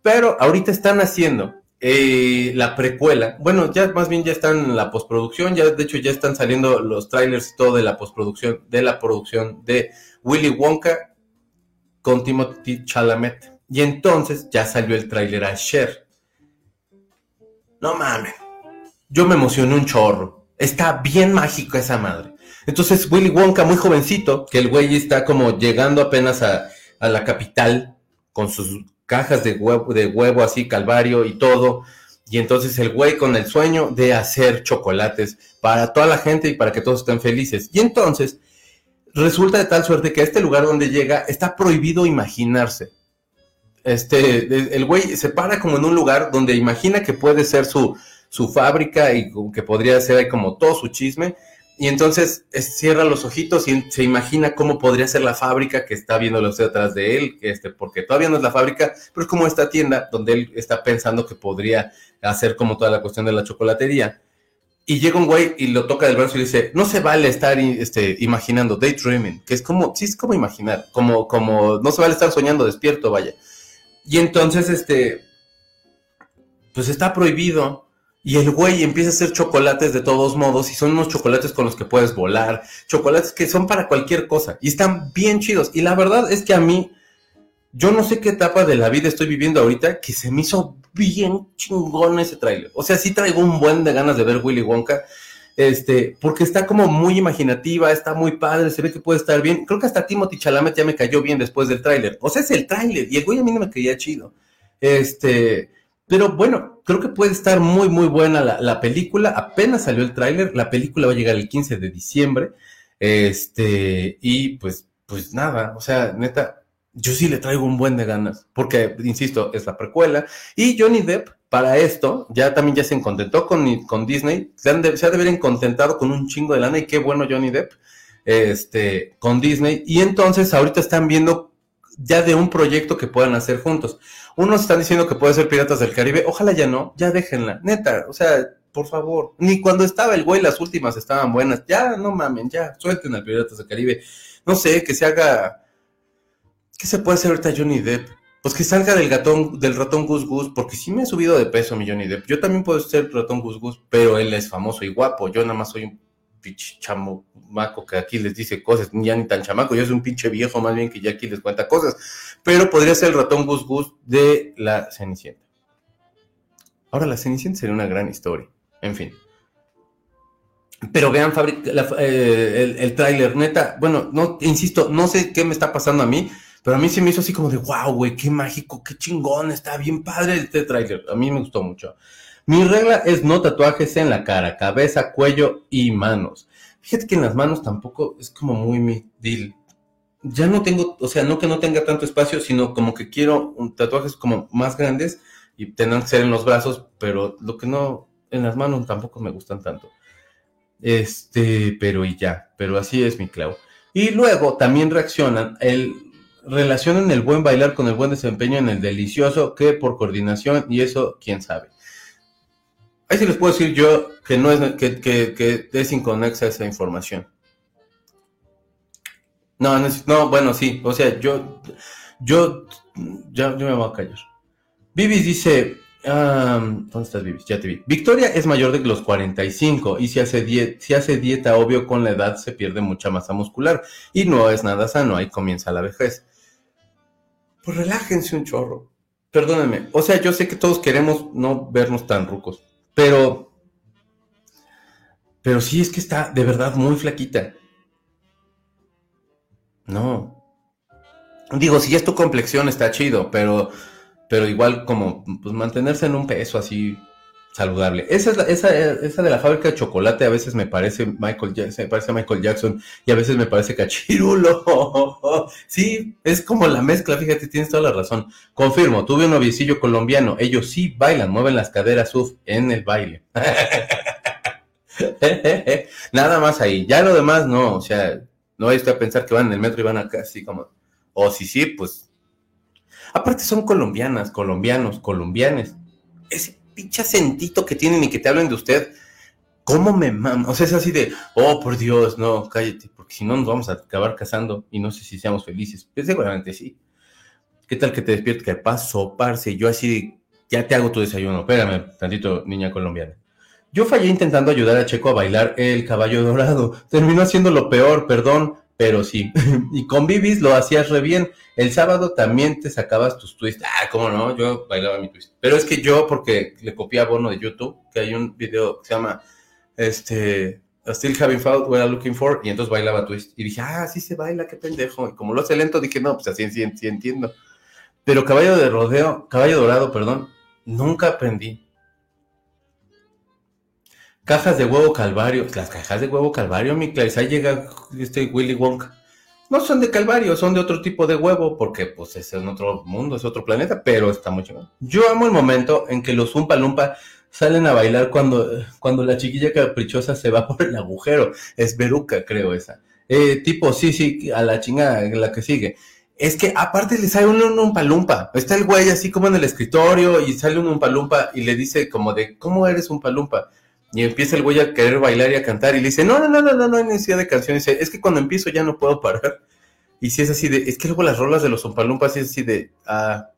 Pero ahorita están haciendo eh, la precuela. Bueno, ya más bien ya están en la postproducción, ya de hecho ya están saliendo los trailers y todo de la postproducción, de la producción de Willy Wonka con Timothy Chalamet. Y entonces ya salió el trailer a Cher no mames. Yo me emocioné un chorro. Está bien mágico esa madre. Entonces Willy Wonka, muy jovencito, que el güey está como llegando apenas a, la capital con sus cajas de huevo, de huevo así, calvario y todo. Y entonces el güey con el sueño de hacer chocolates para toda la gente y para que todos estén felices. Y entonces resulta de tal suerte que a este lugar donde llega está prohibido imaginarse. Este, el güey se para como en un lugar donde imagina que puede ser su, su fábrica y que podría ser ahí como todo su chisme. Y entonces cierra los ojitos y se imagina cómo podría ser la fábrica que está viéndolo usted atrás de él, este, porque todavía no es la fábrica, pero es como esta tienda donde él está pensando que podría hacer como toda la cuestión de la chocolatería. Y llega un güey y lo toca del brazo y dice, no se vale estar este, imaginando, daydreaming, que es como, sí es como imaginar, como, como, no se vale estar soñando despierto, vaya. Y entonces, este, pues está prohibido. Y el güey empieza a hacer chocolates de todos modos y son unos chocolates con los que puedes volar, chocolates que son para cualquier cosa y están bien chidos. Y la verdad es que a mí, yo no sé qué etapa de la vida estoy viviendo ahorita que se me hizo bien chingón ese tráiler. O sea, sí traigo un buen de ganas de ver Willy Wonka, este, porque está como muy imaginativa, está muy padre, se ve que puede estar bien. Creo que hasta Timothy Chalamet ya me cayó bien después del tráiler. O sea, es el tráiler y el güey a mí no me caía chido. Este, pero bueno, creo que puede estar muy, muy buena la, la película. Apenas salió el tráiler, la película va a llegar el 15 de diciembre. Este, y pues, pues nada, o sea, neta, yo sí le traigo un buen de ganas, porque, insisto, es la precuela. Y Johnny Depp, para esto, ya también ya se contentó con, con Disney, se, han de, se ha de haber contentado con un chingo de lana, y qué bueno Johnny Depp, este, con Disney. Y entonces ahorita están viendo ya de un proyecto que puedan hacer juntos. Unos están diciendo que puede ser Piratas del Caribe, ojalá ya no, ya déjenla, neta, o sea, por favor, ni cuando estaba el güey las últimas estaban buenas, ya no mamen, ya, suelten al Piratas del Caribe, no sé, que se haga ¿Qué se puede hacer ahorita Johnny Depp? Pues que salga del ratón Gus Gus, porque sí me he subido de peso mi Johnny Depp. Yo también puedo ser ratón Gus Gus, pero él es famoso y guapo. Yo nada más soy un pinche chamaco que aquí les dice cosas, ya ni tan chamaco, yo soy un pinche viejo más bien que ya aquí les cuenta cosas. Pero podría ser el ratón Gus Gus de la Cenicienta. Ahora, la Cenicienta sería una gran historia. En fin. Pero vean eh, el, el tráiler, neta, bueno, no, insisto, no sé qué me está pasando a mí, pero a mí se me hizo así como de, wow, güey, qué mágico, qué chingón, está bien padre este tráiler. A mí me gustó mucho. Mi regla es no tatuajes en la cara, cabeza, cuello y manos. Fíjate que en las manos tampoco es como muy mi deal. Ya no tengo, o sea, no que no tenga tanto espacio, sino como que quiero tatuajes como más grandes y tendrán que ser en los brazos, pero lo que no, en las manos tampoco me gustan tanto. Este, pero y ya, pero así es mi clavo. Y luego también reaccionan el relacionan el buen bailar con el buen desempeño en el delicioso que por coordinación y eso quién sabe. Ahí sí les puedo decir yo que no es que, que, es inconexa esa información. No, no, bueno, sí, o sea, yo, yo, ya, yo me voy a callar. Vivis dice, ¿dónde estás, Vivis? Ya te vi. Victoria es mayor de los 45 y si hace, si hace dieta, obvio, con la edad se pierde mucha masa muscular y no es nada sano, ahí comienza la vejez pues relájense un chorro. Perdónenme. O sea, yo sé que todos queremos no vernos tan rucos, pero. Pero sí es que está de verdad muy flaquita. No. Digo, si es tu complexión está chido, pero. Pero igual como pues mantenerse en un peso así saludable. Esa, es la, esa, esa de la fábrica de chocolate a veces me parece Michael Jackson, me parece Michael Jackson y a veces me parece Cachirulo. sí, es como la mezcla, fíjate, tienes toda la razón. Confirmo, tuve un noviecillo colombiano, ellos sí bailan, mueven las caderas uf, en el baile. Nada más ahí, ya lo demás no, o sea, no hay usted a pensar que van en el metro y van acá así como, o si sí, pues... Aparte son colombianas, colombianos, colombianes. Es pinche acentito que tienen y que te hablen de usted, ¿cómo me mama? O sea, es así de, oh, por Dios, no, cállate, porque si no nos vamos a acabar casando y no sé si seamos felices. Pues seguramente sí. ¿Qué tal que te despiertes? ¿Qué pasó, parce? Yo así, ya te hago tu desayuno. Espérame, tantito, niña colombiana. Yo fallé intentando ayudar a Checo a bailar el caballo dorado. Terminó haciendo lo peor, perdón, pero sí. y con Bibis lo hacías re bien. El sábado también te sacabas tus twists. Ah, cómo no, yo bailaba mi twist. Pero es que yo, porque le copié a Bono de YouTube, que hay un video que se llama este Still Having Found What I'm Looking For, y entonces bailaba twist. Y dije, ah, sí se baila, qué pendejo. Y como lo hace lento, dije, no, pues así sí, sí entiendo. Pero caballo de rodeo, caballo dorado, perdón, nunca aprendí. Cajas de huevo calvario, las cajas de huevo calvario, mi Clarice, ahí llega este Willy Wonka. No son de calvario, son de otro tipo de huevo, porque pues es en otro mundo, es otro planeta, pero está mucho Yo amo el momento en que los Umpa Lumpa salen a bailar cuando, cuando la chiquilla caprichosa se va por el agujero. Es Beruca, creo esa. Eh, tipo, sí, sí, a la chingada, la que sigue. Es que aparte le sale un, un palumpa. Está el güey así como en el escritorio y sale un palumpa y le dice como de, ¿cómo eres un palumpa? Y empieza el güey a querer bailar y a cantar y le dice, no, no, no, no, no, no hay necesidad de canción. dice, es que cuando empiezo ya no puedo parar. Y si es así de, es que luego las rolas de los Umpalumpas es así de, ah,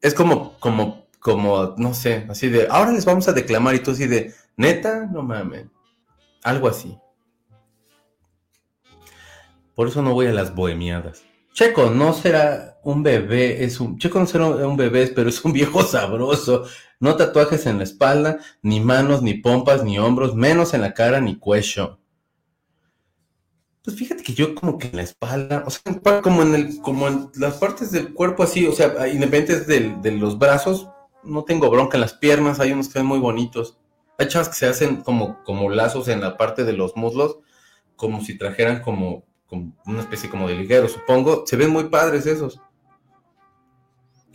es como, como, como, no sé, así de, ahora les vamos a declamar y tú así de, neta, no mames, algo así. Por eso no voy a las bohemiadas. Checo no será un bebé, es un, Checo no será un bebé, pero es un viejo sabroso. No tatuajes en la espalda, ni manos, ni pompas, ni hombros, menos en la cara, ni cuello. Pues fíjate que yo como que en la espalda, o sea, como en el, como en las partes del cuerpo así, o sea, independientes de, de los brazos, no tengo bronca en las piernas, hay unos que ven muy bonitos. Hay chavas que se hacen como, como lazos en la parte de los muslos, como si trajeran como, como una especie como de liguero, supongo. Se ven muy padres esos.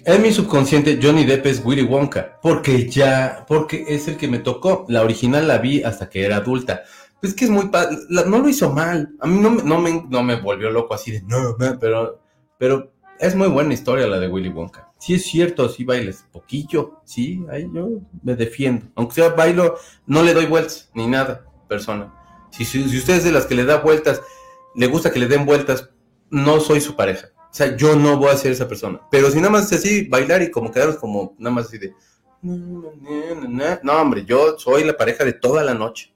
En mi subconsciente, Johnny Depp es Willy Wonka, porque ya, porque es el que me tocó. La original la vi hasta que era adulta. Es que es muy padre, no lo hizo mal. A mí no, no, me, no me volvió loco así de no, pero, pero es muy buena historia la de Willy Wonka. Sí es cierto, sí bailes poquillo, sí, ahí yo me defiendo. Aunque sea bailo, no le doy vueltas ni nada, persona. Si, si, si usted es de las que le da vueltas, le gusta que le den vueltas, no soy su pareja. O sea, yo no voy a ser esa persona. Pero si nada más es así, bailar y como quedaros como nada más así de... No, hombre, yo soy la pareja de toda la noche.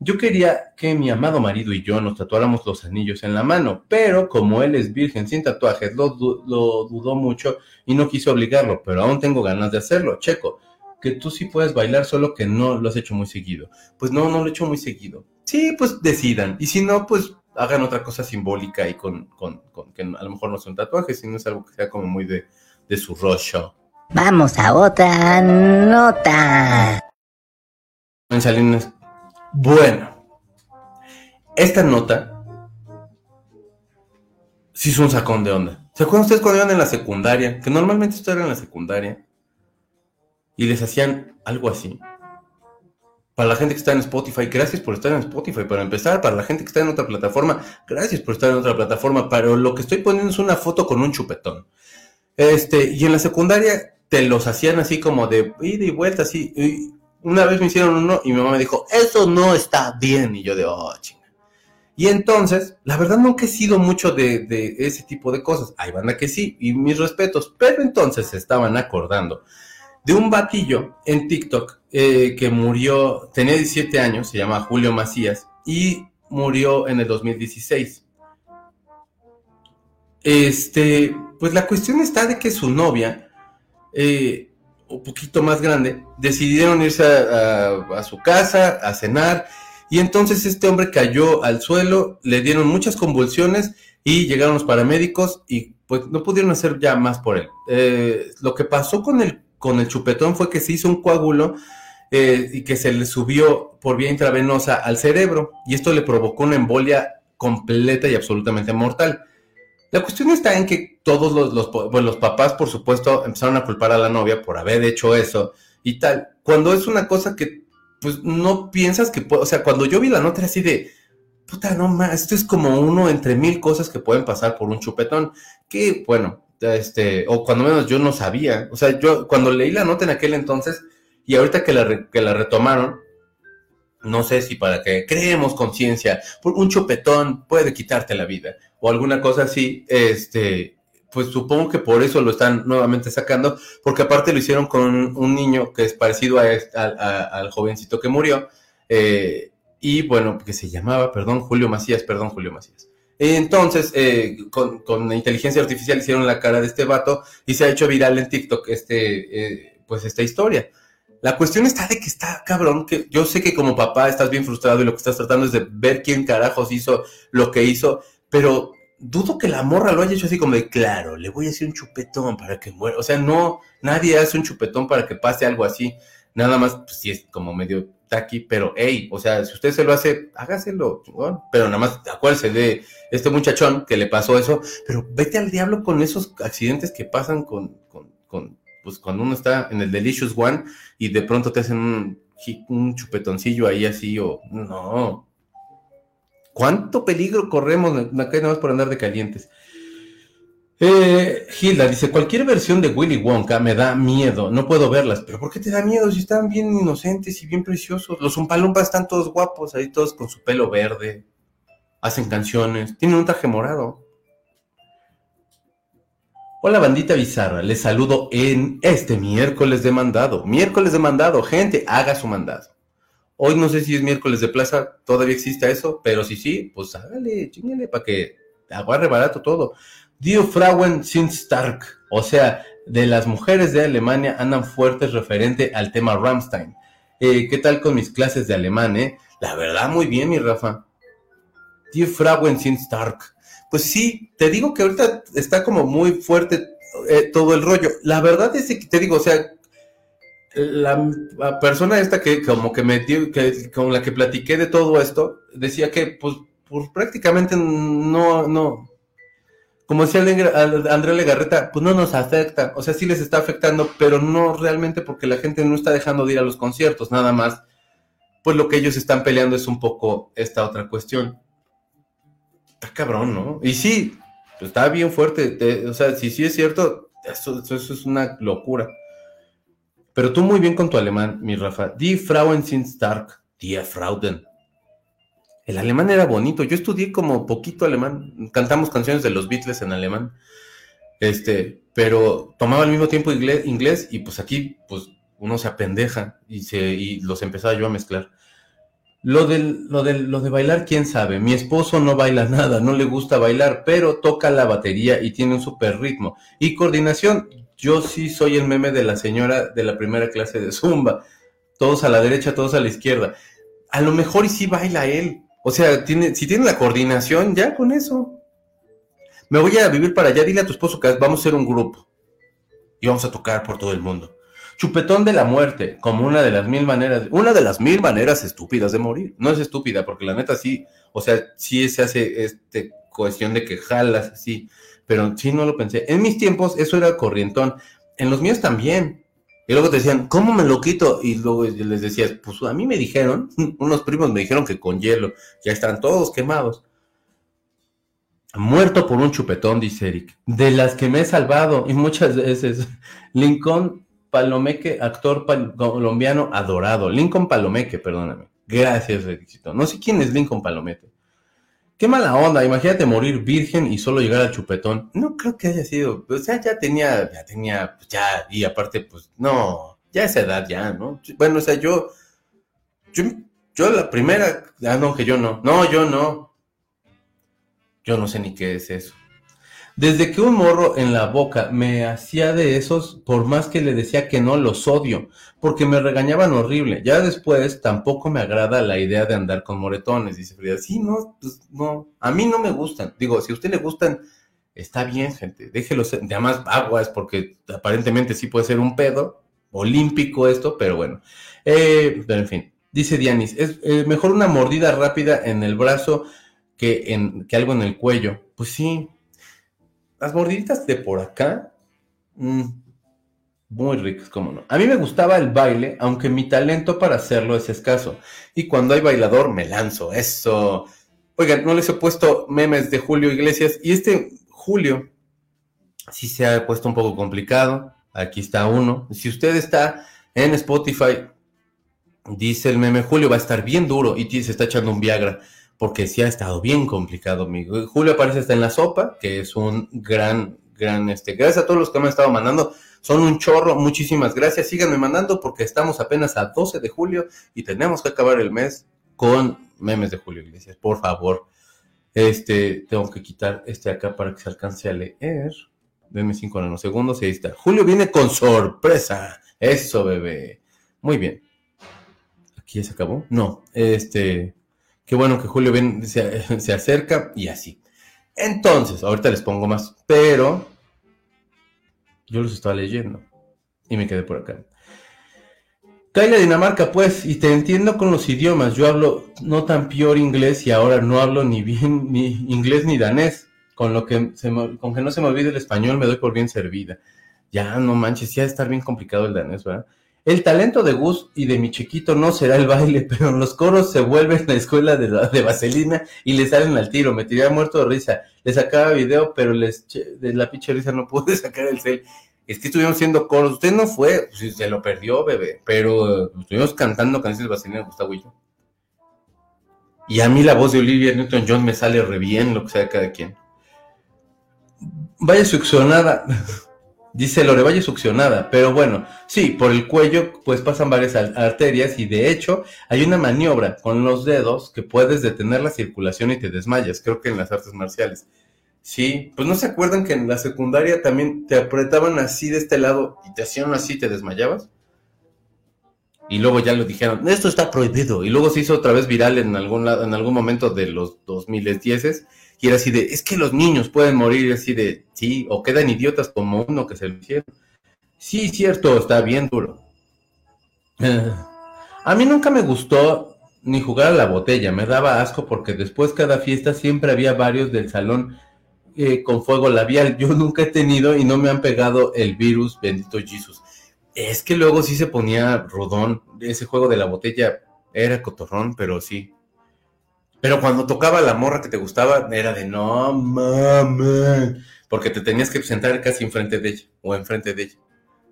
Yo quería que mi amado marido y yo nos tatuáramos los anillos en la mano, pero como él es virgen sin tatuajes, lo, dudó mucho y no quiso obligarlo, pero aún tengo ganas de hacerlo. Checo, que tú sí puedes bailar, solo que no lo has hecho muy seguido. Pues no, no lo he hecho muy seguido. Sí, pues decidan. Y si no, pues hagan otra cosa simbólica y con, con, que a lo mejor no son tatuajes, sino es algo que sea como muy de, de su rollo. Vamos a otra nota. Salinas, bueno, esta nota sí es un sacón de onda. ¿Se acuerdan ustedes cuando iban en la secundaria? Que normalmente esto era en la secundaria. Y les hacían algo así. Para la gente que está en Spotify, gracias por estar en Spotify. Para empezar, para la gente que está en otra plataforma, gracias por estar en otra plataforma. Pero lo que estoy poniendo es una foto con un chupetón. Este, y en la secundaria te los hacían así como de ida y vuelta, así. Una vez me hicieron uno y mi mamá me dijo, eso no está bien. Y yo de, oh, chinga. Y entonces, la verdad nunca he sido mucho de, ese tipo de cosas. Hay banda que sí, y mis respetos. Pero entonces se estaban acordando de un batillo en TikTok eh, que murió, tenía 17 años, se llama Julio Macías, y murió en el 2016. Este, pues la cuestión está de que su novia eh, un poquito más grande, decidieron irse a, su casa a cenar y entonces este hombre cayó al suelo, le dieron muchas convulsiones y llegaron los paramédicos y pues no pudieron hacer ya más por él. Eh, lo que pasó con el, con el chupetón fue que se hizo un coágulo eh, y que se le subió por vía intravenosa al cerebro y esto le provocó una embolia completa y absolutamente mortal. La cuestión está en que todos los, los, papás, por supuesto, empezaron a culpar a la novia por haber hecho eso y tal. Cuando es una cosa que, pues, no piensas que puede, o sea, cuando yo vi la nota así de, puta, no más, esto es como uno entre mil cosas que pueden pasar por un chupetón, que, bueno, este, o cuando menos yo no sabía, o sea, yo cuando leí la nota en aquel entonces y ahorita que la, que la retomaron, no sé si para que creemos conciencia, un chupetón puede quitarte la vida o alguna cosa así, este, pues supongo que por eso lo están nuevamente sacando, porque aparte lo hicieron con un niño que es parecido a, al jovencito que murió, eh, y bueno, que se llamaba, perdón, Julio Macías, perdón, Julio Macías. Entonces, eh, con, con, inteligencia artificial hicieron la cara de este vato y se ha hecho viral en TikTok este, eh, pues esta historia. La cuestión está de que está cabrón, que yo sé que como papá estás bien frustrado y lo que estás tratando es de ver quién carajos hizo lo que hizo, pero dudo que la morra lo haya hecho así como de, claro, le voy a hacer un chupetón para que muera. O sea, no, nadie hace un chupetón para que pase algo así. Nada más, pues sí es como medio taqui, pero hey, o sea, si usted se lo hace, hágaselo, pero nada más acuérdese de este muchachón que le pasó eso, pero vete al diablo con esos accidentes que pasan con, con, con pues cuando uno está en el Delicious One y de pronto te hacen un, un chupetoncillo ahí así o no. ¿Cuánto peligro corremos acá nada más por andar de calientes? Eh, Hilda dice, cualquier versión de Willy Wonka me da miedo, no puedo verlas. ¿Pero por qué te da miedo si están bien inocentes y bien preciosos? Los Umpalumpas están todos guapos, ahí todos con su pelo verde, hacen canciones, tienen un traje morado. Hola bandita bizarra, les saludo en este miércoles de mandado. Miércoles de mandado, gente, haga su mandado. Hoy no sé si es miércoles de plaza, todavía existe eso, pero si sí, pues hágale, chingale, para que agarre barato todo. Die Frauen sind stark, o sea, de las mujeres de Alemania andan fuertes referente al tema Rammstein. Eh, ¿Qué tal con mis clases de alemán, eh? La verdad, muy bien, mi Rafa. Die Frauen sind stark pues sí, te digo que ahorita está como muy fuerte eh, todo el rollo. La verdad es que te digo, o sea, la, persona esta que como que me que con la que platiqué de todo esto, decía que pues, pues prácticamente no, no, como decía Andrea Legarreta, pues no nos afecta, o sea, sí les está afectando, pero no realmente porque la gente no está dejando de ir a los conciertos, nada más. Pues lo que ellos están peleando es un poco esta otra cuestión cabrón, ¿no? Y sí, pues, está bien fuerte. o sea, si sí es cierto, eso, es una locura. Pero tú muy bien con tu alemán, mi Rafa. Die Frauen sind stark, die Frauden. El alemán era bonito. Yo estudié como poquito alemán. Cantamos canciones de los Beatles en alemán. Este, pero tomaba al mismo tiempo inglés, inglés y pues aquí, pues uno se apendeja y, se, y los empezaba yo a mezclar. Lo, del, lo, del, lo de bailar, quién sabe. Mi esposo no baila nada, no le gusta bailar, pero toca la batería y tiene un super ritmo. Y coordinación, yo sí soy el meme de la señora de la primera clase de Zumba. Todos a la derecha, todos a la izquierda. A lo mejor y sí baila él. O sea, tiene, si tiene la coordinación, ya con eso. Me voy a vivir para allá, dile a tu esposo que vamos a ser un grupo. Y vamos a tocar por todo el mundo. Chupetón de la muerte, como una de las mil maneras, una de las mil maneras estúpidas de morir. No es estúpida, porque la neta sí, o sea, sí se hace este cuestión de que jalas así, pero sí no lo pensé. En mis tiempos eso era corrientón, en los míos también. Y luego te decían, ¿cómo me lo quito? Y luego les decías, pues a mí me dijeron, unos primos me dijeron que con hielo, ya están todos quemados. Muerto por un chupetón, dice Eric. De las que me he salvado, y muchas veces. Lincoln Palomeque, actor colombiano adorado. Lincoln Palomeque, perdóname. Gracias, éxito. No sé quién es Lincoln Palomeque. Qué mala onda, imagínate morir virgen y solo llegar al chupetón. No creo que haya sido, o sea, ya tenía, ya tenía, pues ya, y aparte, pues no, ya esa edad ya, ¿no? Bueno, o sea, yo, yo, yo la primera, ah, no, que yo no, no, yo no. Yo no sé ni qué es eso. Desde que un morro en la boca me hacía de esos, por más que le decía que no, los odio, porque me regañaban horrible. Ya después tampoco me agrada la idea de andar con moretones, dice Frida. Sí, no, pues no, a mí no me gustan. Digo, si a usted le gustan, está bien, gente, déjelos, además aguas, porque aparentemente sí puede ser un pedo olímpico esto, pero bueno. Eh, pero en fin, dice Dianis, es eh, mejor una mordida rápida en el brazo que, en, que algo en el cuello. Pues sí, las mordiditas de por acá, mm, muy ricas, cómo no. A mí me gustaba el baile, aunque mi talento para hacerlo es escaso. Y cuando hay bailador, me lanzo, eso. Oigan, no les he puesto memes de Julio Iglesias. Y este Julio sí se ha puesto un poco complicado. Aquí está uno. Si usted está en Spotify, dice el meme, Julio va a estar bien duro y se está echando un Viagra porque sí ha estado bien complicado, amigo. Julio aparece hasta en la sopa, que es un gran, gran, este, gracias a todos los que me han estado mandando, son un chorro, muchísimas gracias, síganme mandando porque estamos apenas a 12 de julio y tenemos que acabar el mes con memes de Julio Iglesias, por favor. Este, tengo que quitar este acá para que se alcance a leer. Denme cinco segundos y ahí está. Julio viene con sorpresa. Eso, bebé. Muy bien. ¿Aquí ya se acabó? No, este, Qué bueno que Julio ven, se, acerca y así. Entonces, ahorita les pongo más, pero yo los estaba leyendo y me quedé por acá. Cae la Dinamarca, pues, y te entiendo con los idiomas. Yo hablo no tan peor inglés y ahora no hablo ni bien ni inglés ni danés. Con lo que se con que no se me olvide el español me doy por bien servida. Ya, no manches, ya estar bien complicado el danés, ¿verdad? El talento de Gus y de mi chiquito no será el baile, pero los coros se vuelven la escuela de, de vaselina y le salen al tiro. Me tiré muerto de risa. Le sacaba video, pero de la pinche risa no pude sacar el cel es que estuvimos haciendo coros. Usted no fue, se lo perdió, bebé, pero estuvimos cantando canciones de Vaselina Gustavo y yo. Y a mí la voz de Olivia Newton-John me sale re bien, lo que sea de cada quien. Vaya succionada, dice Lore, vaya succionada, pero bueno, sí, por el cuello pues pasan varias arterias y de hecho hay una maniobra con los dedos que puedes detener la circulación y te desmayas, creo que en las artes marciales. Sí, pues no se acuerdan que en la secundaria también te apretaban así de este lado y te hacían así, te desmayabas. Y luego ya lo dijeron, esto está prohibido. Y luego se hizo otra vez viral en algún lado, en algún momento de los 2010 y era así de, es que los niños pueden morir así de, sí, o quedan idiotas como uno que se lo hicieron. Sí, cierto, está bien duro. a mí nunca me gustó ni jugar a la botella, me daba asco porque después cada fiesta siempre había varios del salón eh, con fuego labial. Yo nunca he tenido y no me han pegado el virus, bendito Jesús. Es que luego sí se ponía rodón. Ese juego de la botella era cotorrón, pero sí. Pero cuando tocaba la morra que te gustaba, era de no mames. Porque te tenías que sentar casi enfrente de ella o enfrente de ella.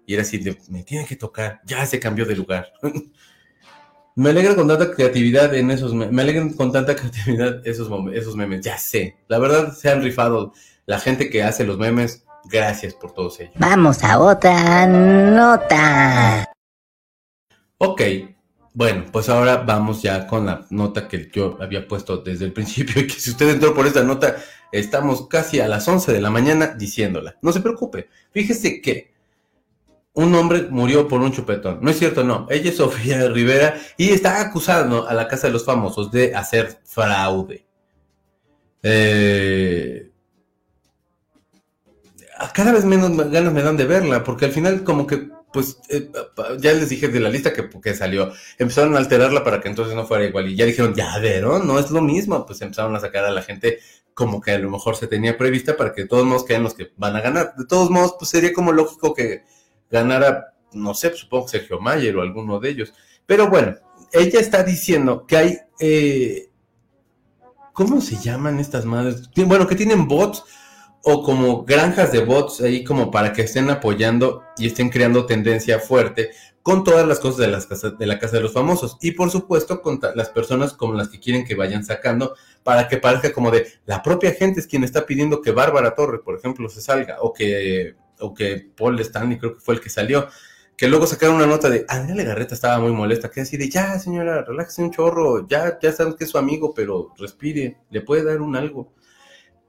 Y era así de, me tiene que tocar. Ya se cambió de lugar. Me alegra con tanta creatividad en esos me alegran con tanta creatividad esos esos memes. Ya sé, la verdad se han rifado la gente que hace los memes. Gracias por todos ellos. Vamos a otra nota. Ok, bueno, pues ahora vamos ya con la nota que yo había puesto desde el principio y que si usted entró por esta nota, estamos casi a las 11 de la mañana diciéndola. No se preocupe, fíjese que un hombre murió por un chupetón. No es cierto, no. Ella es Sofía Rivera y está acusando a la Casa de los Famosos de hacer fraude. Eh, cada vez menos ganas me dan de verla, porque al final como que, pues, eh, ya les dije de la lista que, que, salió, empezaron a alterarla para que entonces no fuera igual. Y ya dijeron, ya vieron, no es lo mismo. Pues empezaron a sacar a la gente como que a lo mejor se tenía prevista para que todos modos queden los que van a ganar. De todos modos, pues sería como lógico que ganara, no sé, supongo Sergio Mayer o alguno de ellos. Pero bueno, ella está diciendo que hay, eh, ¿cómo se llaman estas madres? Bueno, que tienen bots o como granjas de bots ahí como para que estén apoyando y estén creando tendencia fuerte con todas las cosas de, las casas, de la Casa de los Famosos. Y por supuesto con las personas como las que quieren que vayan sacando para que parezca como de la propia gente es quien está pidiendo que Bárbara Torre, por ejemplo, se salga o que o que Paul Stanley creo que fue el que salió, que luego sacaron una nota de Adriana Legarreta estaba muy molesta, que así de ya señora, relájese un chorro, ya, ya sabes que es su amigo, pero respire, le puede dar un algo.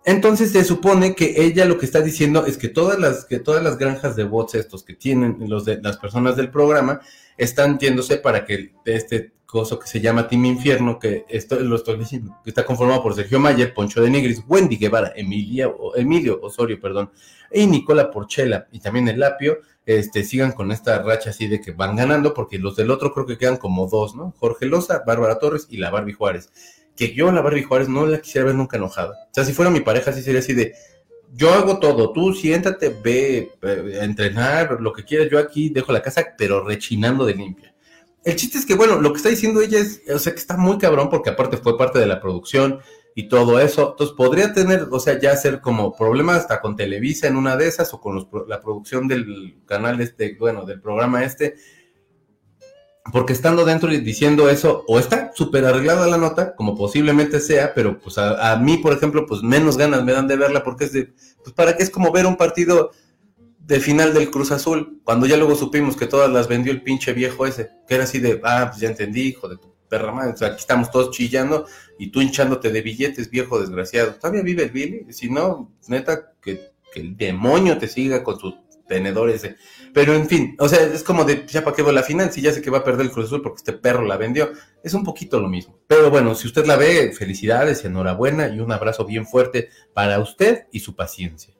Entonces se supone que ella lo que está diciendo es que todas las, que todas las granjas de bots estos que tienen los de, las personas del programa están yéndose para que este coso que se llama Team Infierno, que esto lo estoy diciendo, que está conformado por Sergio Mayer, Poncho de Nigris, Wendy Guevara, Emilia, o Emilio Osorio, perdón, y Nicola Porchela y también el Lapio, este, sigan con esta racha así de que van ganando, porque los del otro creo que quedan como dos, ¿no? Jorge Loza, Bárbara Torres y la Barbie Juárez. Que yo la Barbie Juárez no la quisiera ver nunca enojada. O sea, si fuera mi pareja, sí sería así de, yo hago todo, tú siéntate, ve entrenar, lo que quieras, yo aquí dejo la casa, pero rechinando de limpia. El chiste es que, bueno, lo que está diciendo ella es, o sea, que está muy cabrón porque aparte fue parte de la producción, y todo eso. Entonces podría tener, o sea, ya ser como problema hasta con Televisa en una de esas o con la producción del canal este, bueno, del programa este. Porque estando dentro y diciendo eso, o está súper arreglada la nota, como posiblemente sea, pero pues a, mí, por ejemplo, pues menos ganas me dan de verla porque es de, pues para qué es como ver un partido de final del Cruz Azul, cuando ya luego supimos que todas las vendió el pinche viejo ese, que era así de, ah, pues ya entendí, hijo de tu perra O sea, aquí estamos todos chillando y tú hinchándote de billetes, viejo desgraciado. ¿Todavía vive el Billy? Si no, neta, que, el demonio te siga con su tenedor ese. Pero en fin, o sea, es como de, ya para qué voy la final, si ya sé que va a perder el Cruz Azul porque este perro la vendió. Es un poquito lo mismo. Pero bueno, si usted la ve, felicidades, enhorabuena y un abrazo bien fuerte para usted y su paciencia.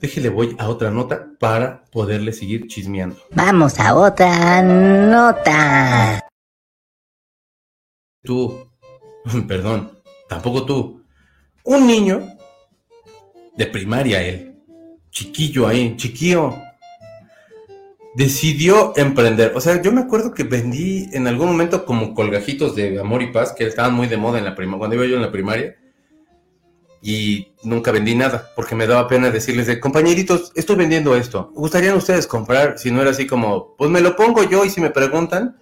Déjele, voy a otra nota para poderle seguir chismeando. Vamos a otra nota. Tú, perdón, tampoco tú. Un niño de primaria, él, chiquillo ahí, chiquillo, decidió emprender. O sea, yo me acuerdo que vendí en algún momento como colgajitos de amor y paz, que estaban muy de moda en la primaria, cuando iba yo en la primaria y nunca vendí nada porque me daba pena decirles de compañeritos, estoy vendiendo esto. ¿Gustarían ustedes comprar? Si no era así como, pues me lo pongo yo y si me preguntan,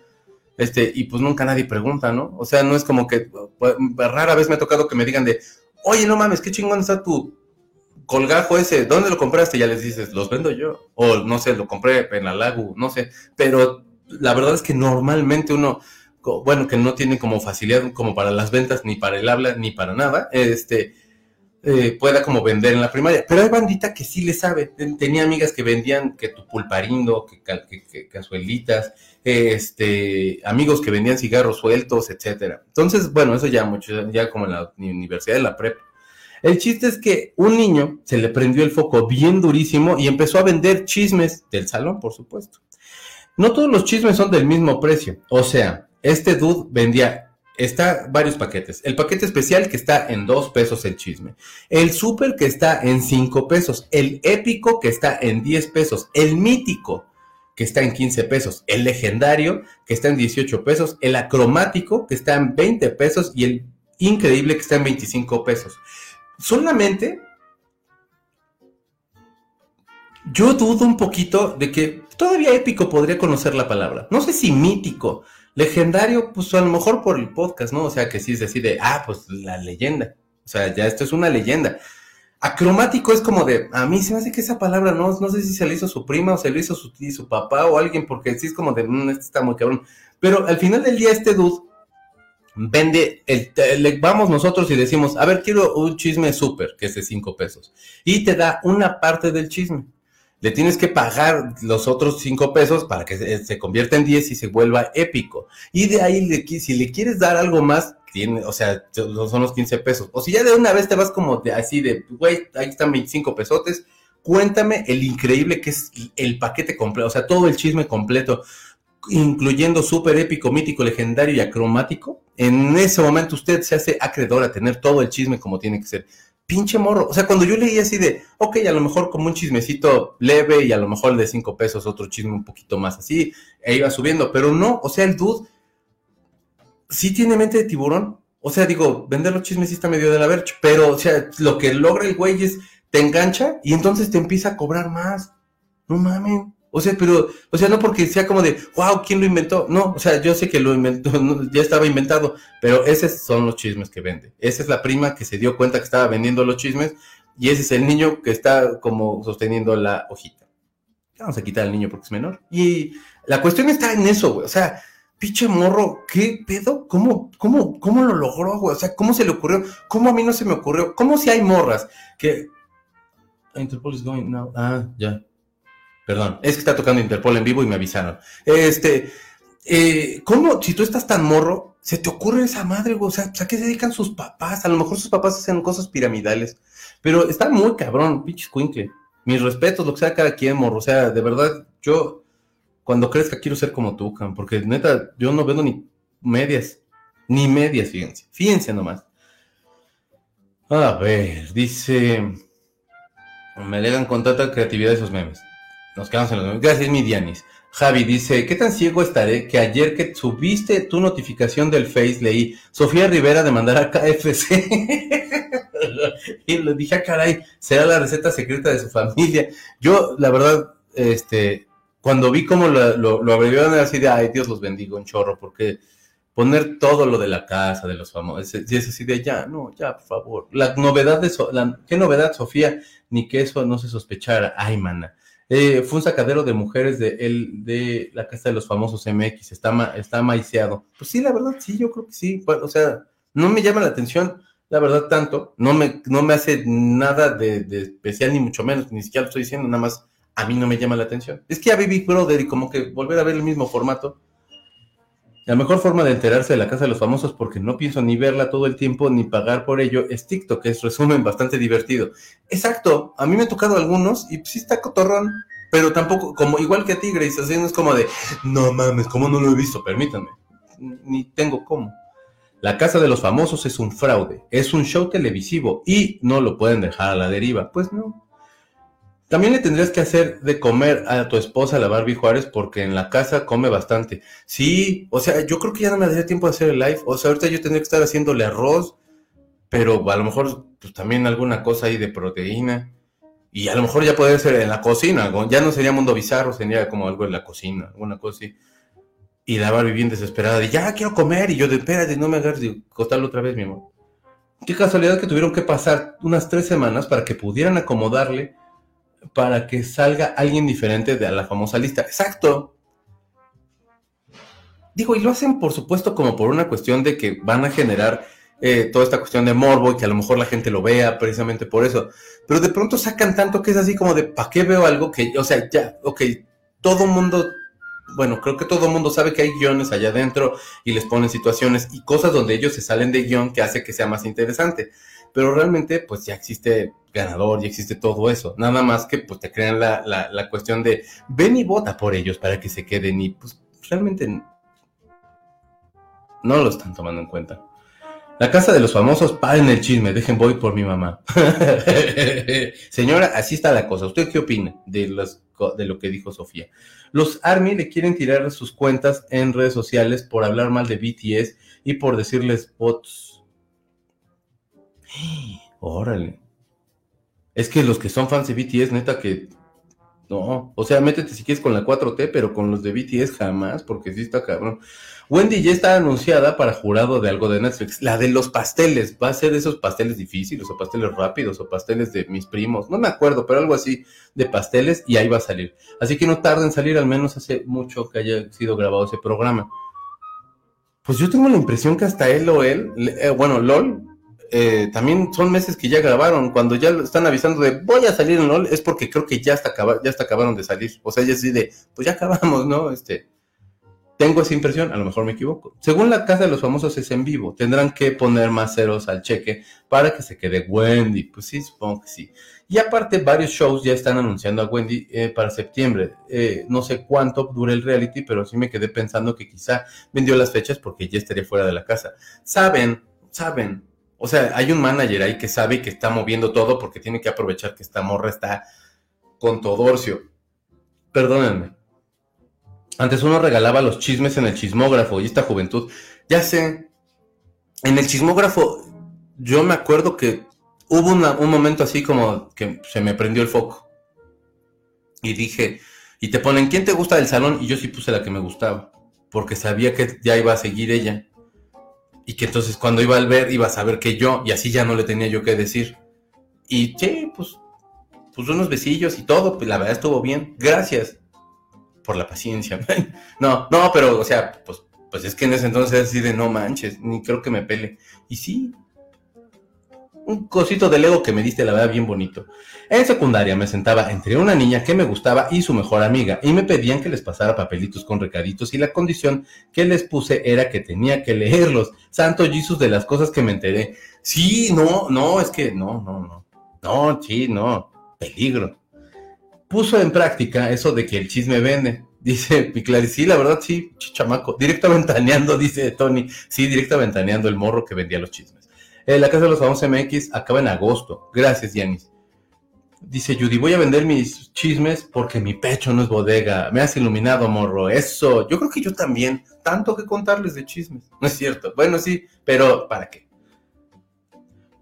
este, y pues nunca nadie pregunta, ¿no? O sea, no es como que pues, rara vez me ha tocado que me digan de, oye, no mames, qué chingón está tu colgajo ese, ¿dónde lo compraste? Ya les dices, los vendo yo. O no sé, lo compré en la Lagu, no sé. Pero la verdad es que normalmente uno, bueno, que no tiene como facilidad como para las ventas, ni para el habla, ni para nada, este eh, pueda como vender en la primaria. Pero hay bandita que sí le sabe. Tenía amigas que vendían que tu pulparindo, que, que, cazuelitas, este, amigos que vendían cigarros sueltos, etcétera. Entonces, bueno, eso ya mucho, ya como en la universidad de la prep. El chiste es que un niño se le prendió el foco bien durísimo y empezó a vender chismes del salón, por supuesto. No todos los chismes son del mismo precio. O sea, este dude vendía está varios paquetes. El paquete especial que está en 2 pesos el chisme. El super que está en 5 pesos. El épico que está en 10 pesos. El mítico que está en 15 pesos. El legendario que está en 18 pesos. El acromático que está en 20 pesos. Y el increíble que está en 25 pesos. Solamente yo dudo un poquito de que todavía épico podría conocer la palabra. No sé si mítico Legendario, pues a lo mejor por el podcast, ¿no? O sea, que sí es así de, ah, pues la leyenda. O sea, ya esto es una leyenda. Acromático es como de, a mí se me hace que esa palabra no, no sé si se le hizo su prima o se le hizo su, su papá o alguien, porque sí es como de, mmm, este está muy cabrón. Pero al final del día, este dude vende, el, le vamos nosotros y decimos, a ver, quiero un chisme súper, que es de cinco pesos. Y te da una parte del chisme le tienes que pagar los otros cinco pesos para que se, convierta en 10 y se vuelva épico. Y de ahí, si le quieres dar algo más, tiene, o sea, son los 15 pesos. O si ya de una vez te vas como de, así de, güey, ahí están 25 pesotes, cuéntame el increíble que es el paquete completo, o sea, todo el chisme completo, incluyendo súper épico, mítico, legendario y acromático. En ese momento usted se hace acreedor a tener todo el chisme como tiene que ser pinche morro. O sea, cuando yo leí así de, ok, a lo mejor como un chismecito leve y a lo mejor de cinco pesos, otro chisme un poquito más así, e iba subiendo, pero no, o sea, el dude sí tiene mente de tiburón. O sea, digo, vender los chismes sí está medio de la verge, pero, o sea, lo que logra el güey es, te engancha y entonces te empieza a cobrar más. No mames. O sea, pero, o sea, no porque sea como de, wow, ¿quién lo inventó? No, o sea, yo sé que lo inventó, ya estaba inventado, pero esos son los chismes que vende. Esa es la prima que se dio cuenta que estaba vendiendo los chismes y ese es el niño que está como sosteniendo la hojita. Vamos a quitar al niño porque es menor. Y la cuestión está en eso, güey. O sea, pinche morro, ¿qué pedo? ¿Cómo, cómo, cómo lo logró, güey? O sea, ¿cómo se le ocurrió? ¿Cómo a mí no se me ocurrió? ¿Cómo si hay morras que... Interpol is going now. Ah, ya. Perdón, es que está tocando Interpol en vivo y me avisaron. Este, eh, ¿cómo, si tú estás tan morro, se te ocurre esa madre, güey? O sea, ¿a qué se dedican sus papás? A lo mejor sus papás hacen cosas piramidales. Pero está muy cabrón, pinche cuincle. Mis respetos, lo que sea cada quien, morro. O sea, de verdad, yo, cuando crezca, quiero ser como tú, Cam, porque neta, yo no vendo ni medias. Ni medias, fíjense. Fíjense nomás. A ver, dice. Me alegan con tanta creatividad esos memes. Nos quedamos en los memes. Gracias, mi Dianis. Javi dice, ¿qué tan ciego estaré que ayer que subiste tu notificación del Face leí Sofía Rivera demandar a KFC? y le dije, ah, caray, será la receta secreta de su familia. Yo, la verdad, este, cuando vi cómo lo, lo, lo abreviaron, así de, ay, Dios los bendiga, un chorro, porque poner todo lo de la casa, de los famosos, y es así de, ya, no, ya, por favor. La novedad de, la, ¿qué novedad, Sofía? Ni que eso no se sospechara. Ay, mana. Eh, fue un sacadero de mujeres de, el, de la casa de los famosos MX, está, está maiceado. Pues sí, la verdad, sí, yo creo que sí. o sea, no me llama la atención la verdad, tanto. No me, no me hace nada de, de especial, ni mucho menos, ni siquiera lo estoy diciendo, nada más a mí no me llama la atención. Es que ya vi Big Brother y como que volver a ver el mismo formato. La mejor forma de enterarse de la casa de los famosos, porque no pienso ni verla todo el tiempo ni pagar por ello, es TikTok, que es resumen bastante divertido. Exacto, a mí me ha tocado algunos y pues sí está cotorrón, pero tampoco, como igual que a ti, Grace, así no es como de, no mames, ¿cómo no lo he visto? Permítanme, ni tengo cómo. La Casa de los Famosos es un fraude, es un show televisivo y no lo pueden dejar a la deriva. Pues no. También le tendrías que hacer de comer a tu esposa, la Barbie Juárez, porque en la casa come bastante. Sí, o sea, yo creo que ya no me daría tiempo de hacer el live. O sea, ahorita yo tendría que estar haciéndole arroz, pero a lo mejor pues, también alguna cosa ahí de proteína. Y a lo mejor ya puede ser en la cocina, ya no sería mundo bizarro, sería como algo en la cocina, alguna cosa así. Y la Barbie bien desesperada de, ya quiero comer, y yo de, espérate, no me de costarlo otra vez, mi amor. Qué casualidad que tuvieron que pasar unas tres semanas para que pudieran acomodarle para que salga alguien diferente de la famosa lista. Exacto. Digo, y lo hacen por supuesto como por una cuestión de que van a generar eh, toda esta cuestión de morbo y que a lo mejor la gente lo vea precisamente por eso. Pero de pronto sacan tanto que es así como de, ¿para qué veo algo que, o sea, ya, ok, todo mundo, bueno, creo que todo mundo sabe que hay guiones allá adentro y les ponen situaciones y cosas donde ellos se salen de guion que hace que sea más interesante pero realmente pues ya existe ganador, ya existe todo eso. Nada más que pues te crean la, la, cuestión de ven y vota por ellos para que se queden y pues realmente no lo están tomando en cuenta. La casa de los famosos, paren el chisme, dejen voy por mi mamá. Señora, así está la cosa. ¿Usted qué opina de, los, de lo que dijo Sofía? Los Army le quieren tirar sus cuentas en redes sociales por hablar mal de BTS y por decirles bots Órale. Es que los que son fans de BTS, neta que. No, o sea, métete si quieres con la 4T, pero con los de BTS jamás, porque sí está cabrón. Wendy ya está anunciada para jurado de algo de Netflix. La de los pasteles. Va a ser esos pasteles difíciles, o pasteles rápidos, o pasteles de mis primos. No me acuerdo, pero algo así de pasteles, y ahí va a salir. Así que no tarda en salir, al menos hace mucho que haya sido grabado ese programa. Pues yo tengo la impresión que hasta él o él, eh, bueno, LOL, eh, también son meses que ya grabaron. Cuando ya están avisando de voy a salir en LOL, es porque creo que ya hasta, acabaron de salir. O sea, ya así de, pues ya acabamos, ¿no? Este, tengo esa impresión, a lo mejor me equivoco. Según la casa de los famosos es en vivo, tendrán que poner más ceros al cheque para que se quede Wendy. Pues sí, supongo que sí. Y aparte, varios shows ya están anunciando a Wendy eh, para septiembre. Eh, no sé cuánto dure el reality, pero sí me quedé pensando que quizá vendió las fechas porque ya estaría fuera de la casa. Saben, saben, o sea, hay un manager ahí que sabe que está moviendo todo porque tiene que aprovechar que esta morra está con Todorcio. Perdónenme. Antes uno regalaba los chismes en el chismógrafo y esta juventud. Ya sé, en el chismógrafo yo me acuerdo que hubo un momento así como que se me prendió el foco. Y dije, y te ponen, ¿quién te gusta del salón? Y yo sí puse la que me gustaba, porque sabía que ya iba a seguir ella y que entonces cuando iba al ver iba a saber que yo y así ya no le tenía yo que decir. Y sí, pues, pues unos besillos y todo, pues la verdad estuvo bien. Gracias por la paciencia. no, no, pero o sea, pues, pues es que en ese entonces así de no manches, ni creo que me pele. Y sí, un cosito de Lego que me diste, la verdad, bien bonito. En secundaria me sentaba entre una niña que me gustaba y su mejor amiga, y me pedían que les pasara papelitos con recaditos, y la condición que les puse era que tenía que leerlos. Santo Jesus de las cosas que me enteré. Sí, no, no, es que no, no, no. No, sí, no. Peligro. Puso en práctica eso de que el chisme vende. Dice Piclari, sí, la verdad, sí, chamaco. Directo ventaneando, dice Tony. Sí, directo ventaneando el morro que vendía los chismes. Eh, la Casa de los Famosos MX acaba en agosto. Gracias, Yanis. Dice Judy, voy a vender mis chismes porque mi pecho no es bodega. Me has iluminado, morro. Eso. Yo creo que yo también. Tanto que contarles de chismes. No es cierto. Bueno, sí, pero ¿para qué?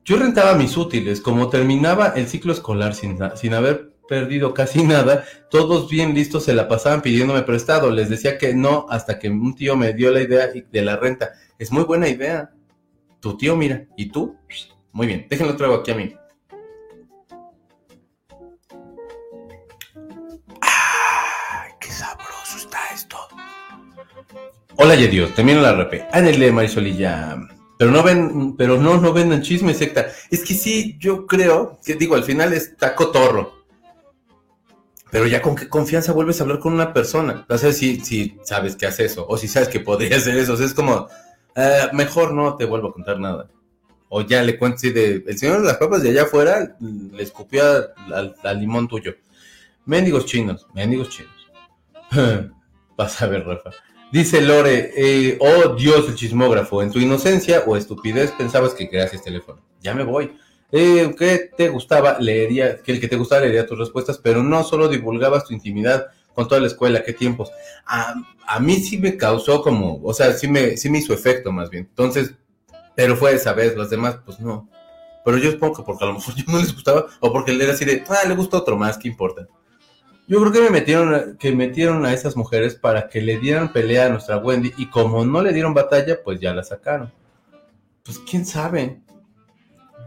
Yo rentaba mis útiles. Como terminaba el ciclo escolar sin, sin haber perdido casi nada, todos bien listos se la pasaban pidiéndome prestado. Les decía que no hasta que un tío me dio la idea de la renta. Es muy buena idea. Tu tío, mira. ¿Y tú? Muy bien. Déjenlo traigo aquí a mí. ¡Ay, qué sabroso está esto! Hola, Dios. Termino la RP. Anele Marisolilla. Pero no ven, pero no, no vendan chisme, secta. Es que sí, yo creo, que digo, al final está cotorro. Pero ya con qué confianza vuelves a hablar con una persona. No sé si, si sabes que hace eso, o si sabes que podría hacer eso. O sea, es como, eh, mejor no te vuelvo a contar nada. O ya le cuento el señor de las papas de allá afuera le escupió al, limón tuyo. Mendigos chinos, mendigos chinos. Vas a ver, Rafa. Dice Lore, eh, oh Dios, el chismógrafo, en tu inocencia o estupidez pensabas que creas este teléfono. Ya me voy. Eh, ¿Qué te gustaba? Leería, que el que te gustaba leería tus respuestas, pero no solo divulgabas tu intimidad con toda la escuela, qué tiempos. A, a mí sí me causó como, o sea, sí me, sí me hizo efecto más bien. Entonces, pero fue esa vez, los demás, pues no. Pero yo supongo que porque a lo mejor yo no les gustaba, o porque él era así de, ah, le gusta otro más, ¿qué importa? Yo creo que me metieron, que metieron a esas mujeres para que le dieran pelea a nuestra Wendy y como no le dieron batalla, pues ya la sacaron. Pues quién sabe.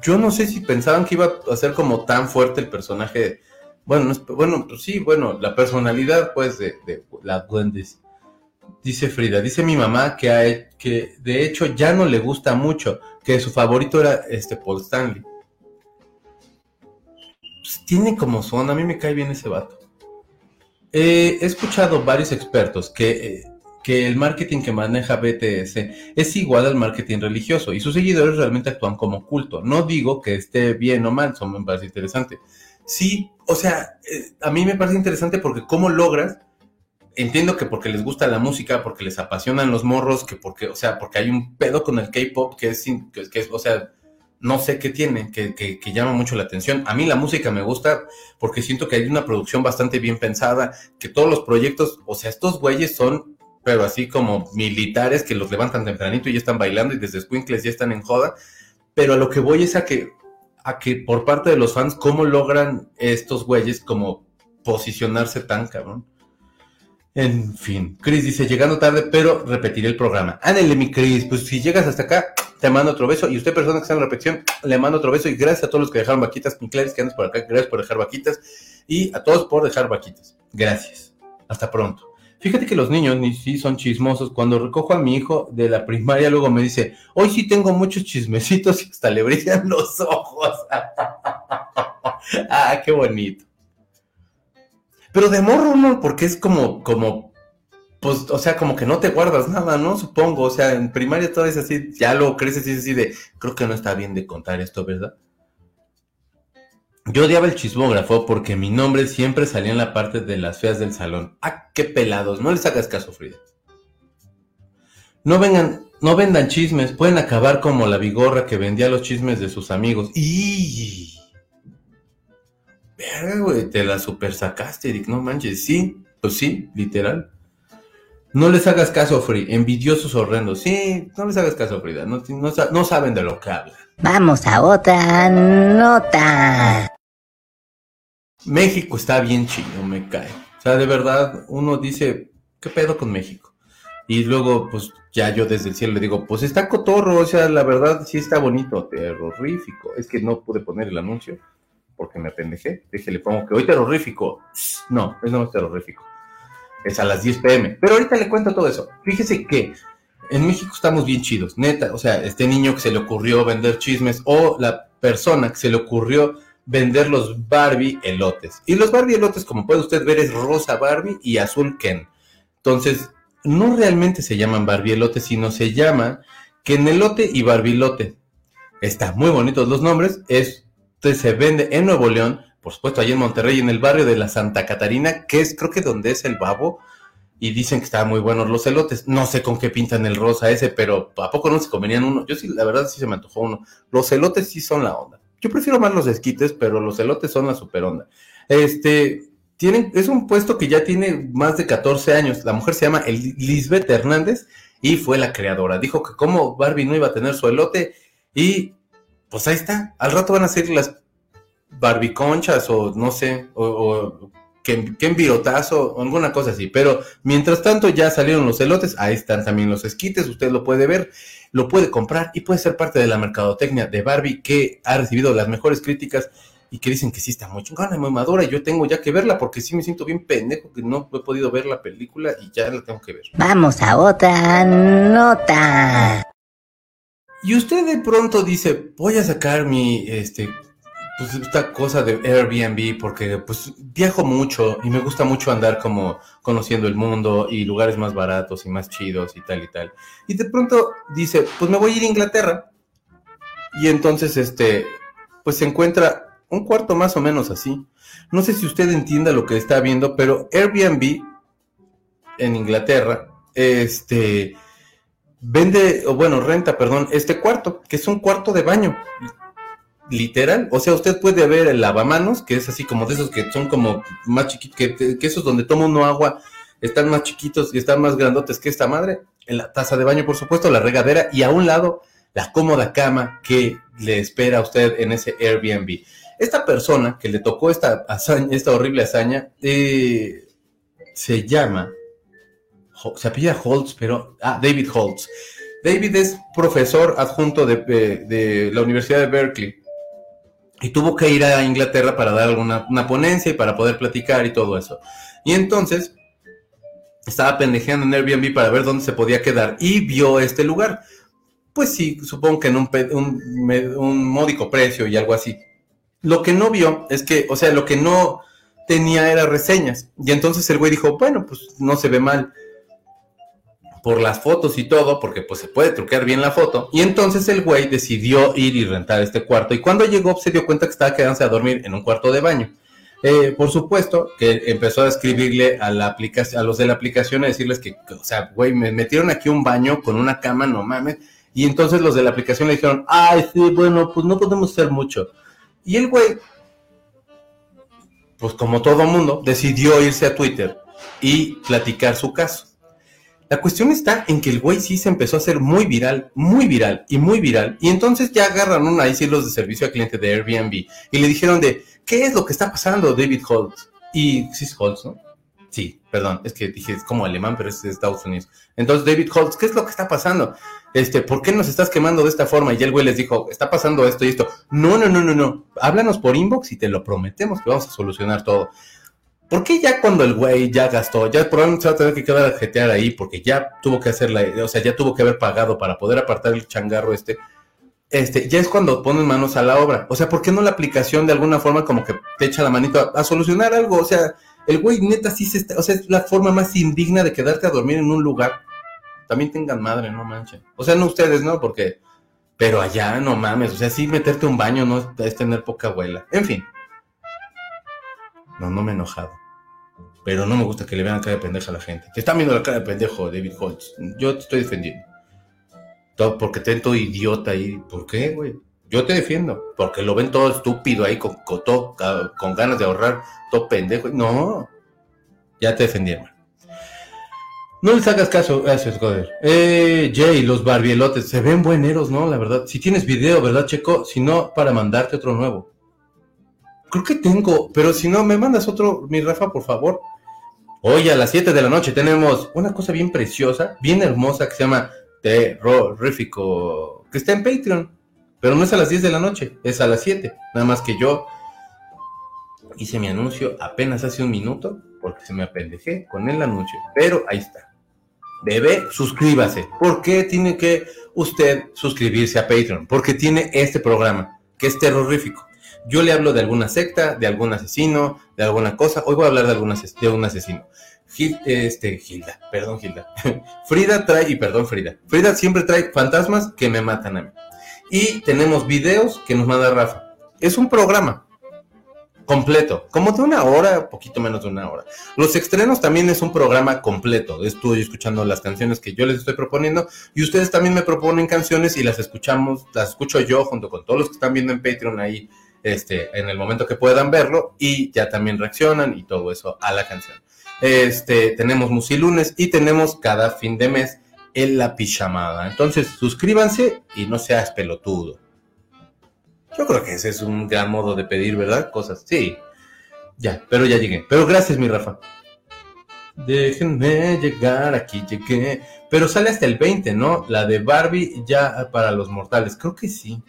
Yo no sé si pensaban que iba a ser como tan fuerte el personaje. Bueno, bueno, pues sí, bueno, la personalidad pues de, de la Wendy. Dice Frida, dice mi mamá que, hay, que de hecho ya no le gusta mucho, que su favorito era este Paul Stanley. Pues tiene como son, a mí me cae bien ese vato he escuchado varios expertos que, que el marketing que maneja BTS es igual al marketing religioso y sus seguidores realmente actúan como culto. No digo que esté bien o mal, eso me parece interesante. Sí, o sea, eh, a mí me parece interesante porque cómo logras, entiendo que porque les gusta la música, porque les apasionan los morros, que porque, o sea, porque hay un pedo con el K-pop que es, que es, o sea, no sé qué tiene, que, que, llama mucho la atención. A mí la música me gusta porque siento que hay una producción bastante bien pensada, que todos los proyectos, o sea, estos güeyes son, pero así como militares que los levantan tempranito y ya están bailando y desde Squinkles ya están en joda. Pero a lo que voy es a que, a que por parte de los fans, ¿cómo logran estos güeyes como posicionarse tan cabrón? En fin, Chris dice, llegando tarde, pero repetiré el programa. Ándale, mi Chris, pues si llegas hasta acá, te mando otro beso. Y usted, persona que está en la repetición, le mando otro beso. Y gracias a todos los que dejaron vaquitas, mi que andas por acá, gracias por dejar vaquitas. Y a todos por dejar vaquitas. Gracias. Hasta pronto. Fíjate que los niños ni sí son chismosos. Cuando recojo a mi hijo de la primaria, luego me dice, hoy sí tengo muchos chismecitos y hasta le brillan los ojos. ah, qué bonito. Pero de morro no, porque es como, como pues, o sea, como que no te guardas nada, ¿no? Supongo, o sea, en primaria todo es así, ya lo creces y es así de, creo que no está bien de contar esto, ¿verdad? Yo odiaba el chismógrafo porque mi nombre siempre salía en la parte de las feas del salón. Ah, qué pelados, no les hagas caso, Frida. No vengan, no vendan chismes, pueden acabar como la vigorra que vendía los chismes de sus amigos. ¡Y! Verga, güey, te la super sacaste, Eric, no manches, sí, pues sí, literal. No les hagas caso, Frida. Envidiosos horrendos. Sí, no les hagas caso, Frida. No, no, saben de lo que hablan. Vamos a otra nota. México está bien chido, me cae. O sea, de verdad, uno dice, ¿qué pedo con México? Y luego, pues ya yo desde el cielo le digo, pues está cotorro, o sea, la verdad sí está bonito, terrorífico. Es que no pude poner el anuncio porque me apendejé. Dije, le pongo que hoy terrorífico. No, es no es terrorífico es a las 10 pm. Pero ahorita le cuento todo eso. Fíjese que en México estamos bien chidos, neta. O sea, este niño que se le ocurrió vender chismes o la persona que se le ocurrió vender los Barbie elotes. Y los Barbie elotes, como puede usted ver, es rosa Barbie y azul Ken. Entonces, no realmente se llaman Barbie elotes, sino se llaman Ken elote y Barbie elote. Está muy bonitos los nombres. Este se vende en Nuevo León por supuesto, allí en Monterrey, en el barrio de la Santa Catarina, que es creo que donde es el babo, y dicen que estaban muy buenos los elotes. No sé con qué pintan el rosa ese, pero ¿a poco no se convenían uno? Yo sí, la verdad sí se me antojó uno. Los elotes sí son la onda. Yo prefiero más los esquites, pero los elotes son la super onda. Este, tienen, es un puesto que ya tiene más de 14 años. La mujer se llama Lisbeth Hernández y fue la creadora. Dijo que como Barbie no iba a tener su elote y pues ahí está. Al rato van a ser las barbiconchas o no sé, o, o que, que virotazo o alguna cosa así. Pero mientras tanto ya salieron los elotes, ahí están también los esquites, usted lo puede ver, lo puede comprar y puede ser parte de la mercadotecnia de Barbie que ha recibido las mejores críticas y que dicen que sí está muy chingona y muy madura y yo tengo ya que verla porque sí me siento bien pendejo que no he podido ver la película y ya la tengo que ver. Vamos a otra nota. Y usted de pronto dice, voy a sacar mi, este, pues esta cosa de Airbnb porque pues viajo mucho y me gusta mucho andar como conociendo el mundo y lugares más baratos y más chidos y tal y tal. Y de pronto dice, pues me voy a ir a Inglaterra. Y entonces, este, pues se encuentra un cuarto más o menos así. No sé si usted entienda lo que está viendo, pero Airbnb en Inglaterra, este, vende, o bueno, renta, perdón, este cuarto, que es un cuarto de baño literal. O sea, usted puede ver el lavamanos, que es así como de esos que son como más chiquitos, que, esos donde toma uno agua están más chiquitos y están más grandotes que esta madre. En la taza de baño, por supuesto, la regadera y a un lado la cómoda cama que le espera a usted en ese Airbnb. Esta persona que le tocó esta hazaña, esta horrible hazaña, eh, se llama, se apellida Holtz, pero, ah, David Holtz. David es profesor adjunto de, de la Universidad de Berkeley y tuvo que ir a Inglaterra para dar alguna una ponencia y para poder platicar y todo eso. Y entonces estaba pendejeando en Airbnb para ver dónde se podía quedar y vio este lugar. Pues sí, supongo que en un, un, un módico precio y algo así. Lo que no vio es que, o sea, lo que no tenía era reseñas. Y entonces el güey dijo, bueno, pues no se ve mal por las fotos y todo, porque pues se puede truquear bien la foto. Y entonces el güey decidió ir y rentar este cuarto. Y cuando llegó se dio cuenta que estaba quedándose a dormir en un cuarto de baño. Eh, por supuesto que empezó a escribirle a la aplicación, a los de la aplicación a decirles que, o sea, güey, me metieron aquí un baño con una cama, no mames. Y entonces los de la aplicación le dijeron, ay, sí, bueno, pues no podemos hacer mucho. Y el güey, pues como todo mundo, decidió irse a Twitter y platicar su caso. La cuestión está en que el güey sí se empezó a hacer muy viral, muy viral y muy viral. Y entonces ya agarran una ahí sí los de servicio al cliente de Airbnb y le dijeron de, ¿qué es lo que está pasando, David Holtz? Y sí es Holtz, ¿no? Sí, perdón, es que dije, es como alemán, pero es de Estados Unidos. Entonces, David Holtz, ¿qué es lo que está pasando? Este, ¿por qué nos estás quemando de esta forma? Y el güey les dijo, está pasando esto y esto. No, no, no, no, no. Háblanos por inbox y te lo prometemos que vamos a solucionar todo. ¿Por qué ya cuando el güey ya gastó, ya probablemente se va a tener que quedar a jetear ahí porque ya tuvo que hacer la, o sea, ya tuvo que haber pagado para poder apartar el changarro este? Este, ya es cuando ponen manos a la obra. O sea, ¿por qué no la aplicación de alguna forma como que te echa la manito a, solucionar algo? O sea, el güey neta sí se está, o sea, es la forma más indigna de quedarte a dormir en un lugar. También tengan madre, no manchen. O sea, no ustedes, ¿no? Porque, pero allá no mames, o sea, sí meterte un baño no es tener poca abuela. En fin. No, no me he enojado. Pero no me gusta que le vean cara de pendeja a la gente. Te están viendo la cara de pendejo, David Holtz. Yo te estoy defendiendo. Todo porque te ven todo idiota ahí. ¿Por qué, güey? Yo te defiendo. Porque lo ven todo estúpido ahí, con, con, con ganas de ahorrar, todo pendejo. No. Ya te defendí, hermano. No les hagas caso. Gracias, joder. Eh, Jay, los barbielotes. Se ven bueneros, ¿no? La verdad. Si tienes video, ¿verdad, Checo? Si no, para mandarte otro nuevo. Creo que tengo, pero si no, me mandas otro, mi Rafa, por favor. Hoy a las 7 de la noche tenemos una cosa bien preciosa, bien hermosa que se llama Terrorífico, que está en Patreon. Pero no es a las 10 de la noche, es a las 7. Nada más que yo hice mi anuncio apenas hace un minuto porque se me apendejé con el anuncio. Pero ahí está. Bebé, suscríbase. ¿Por qué tiene que usted suscribirse a Patreon? Porque tiene este programa, que es terrorífico. Yo le hablo de alguna secta, de algún asesino, de alguna cosa. Hoy voy a hablar de, algún de un asesino. este, Gilda, perdón, Gilda. Frida trae, y perdón, Frida. Frida siempre trae fantasmas que me matan a mí. Y tenemos videos que nos manda Rafa. Es un programa completo, como de una hora, poquito menos de una hora. Los estrenos también es un programa completo. Estoy escuchando las canciones que yo les estoy proponiendo y ustedes también me proponen canciones y las escuchamos, las escucho yo junto con todos los que están viendo en Patreon ahí este, en el momento que puedan verlo y ya también reaccionan y todo eso a la canción. Este, tenemos Musilunes y tenemos cada fin de mes en la pijamada. Entonces, suscríbanse y no seas pelotudo. Yo creo que ese es un gran modo de pedir, ¿verdad? Cosas. Sí. Ya, pero ya llegué. Pero gracias, mi Rafa. Déjenme llegar, aquí llegué. Pero sale hasta el 20, ¿no? La de Barbie ya para los mortales. Creo que sí.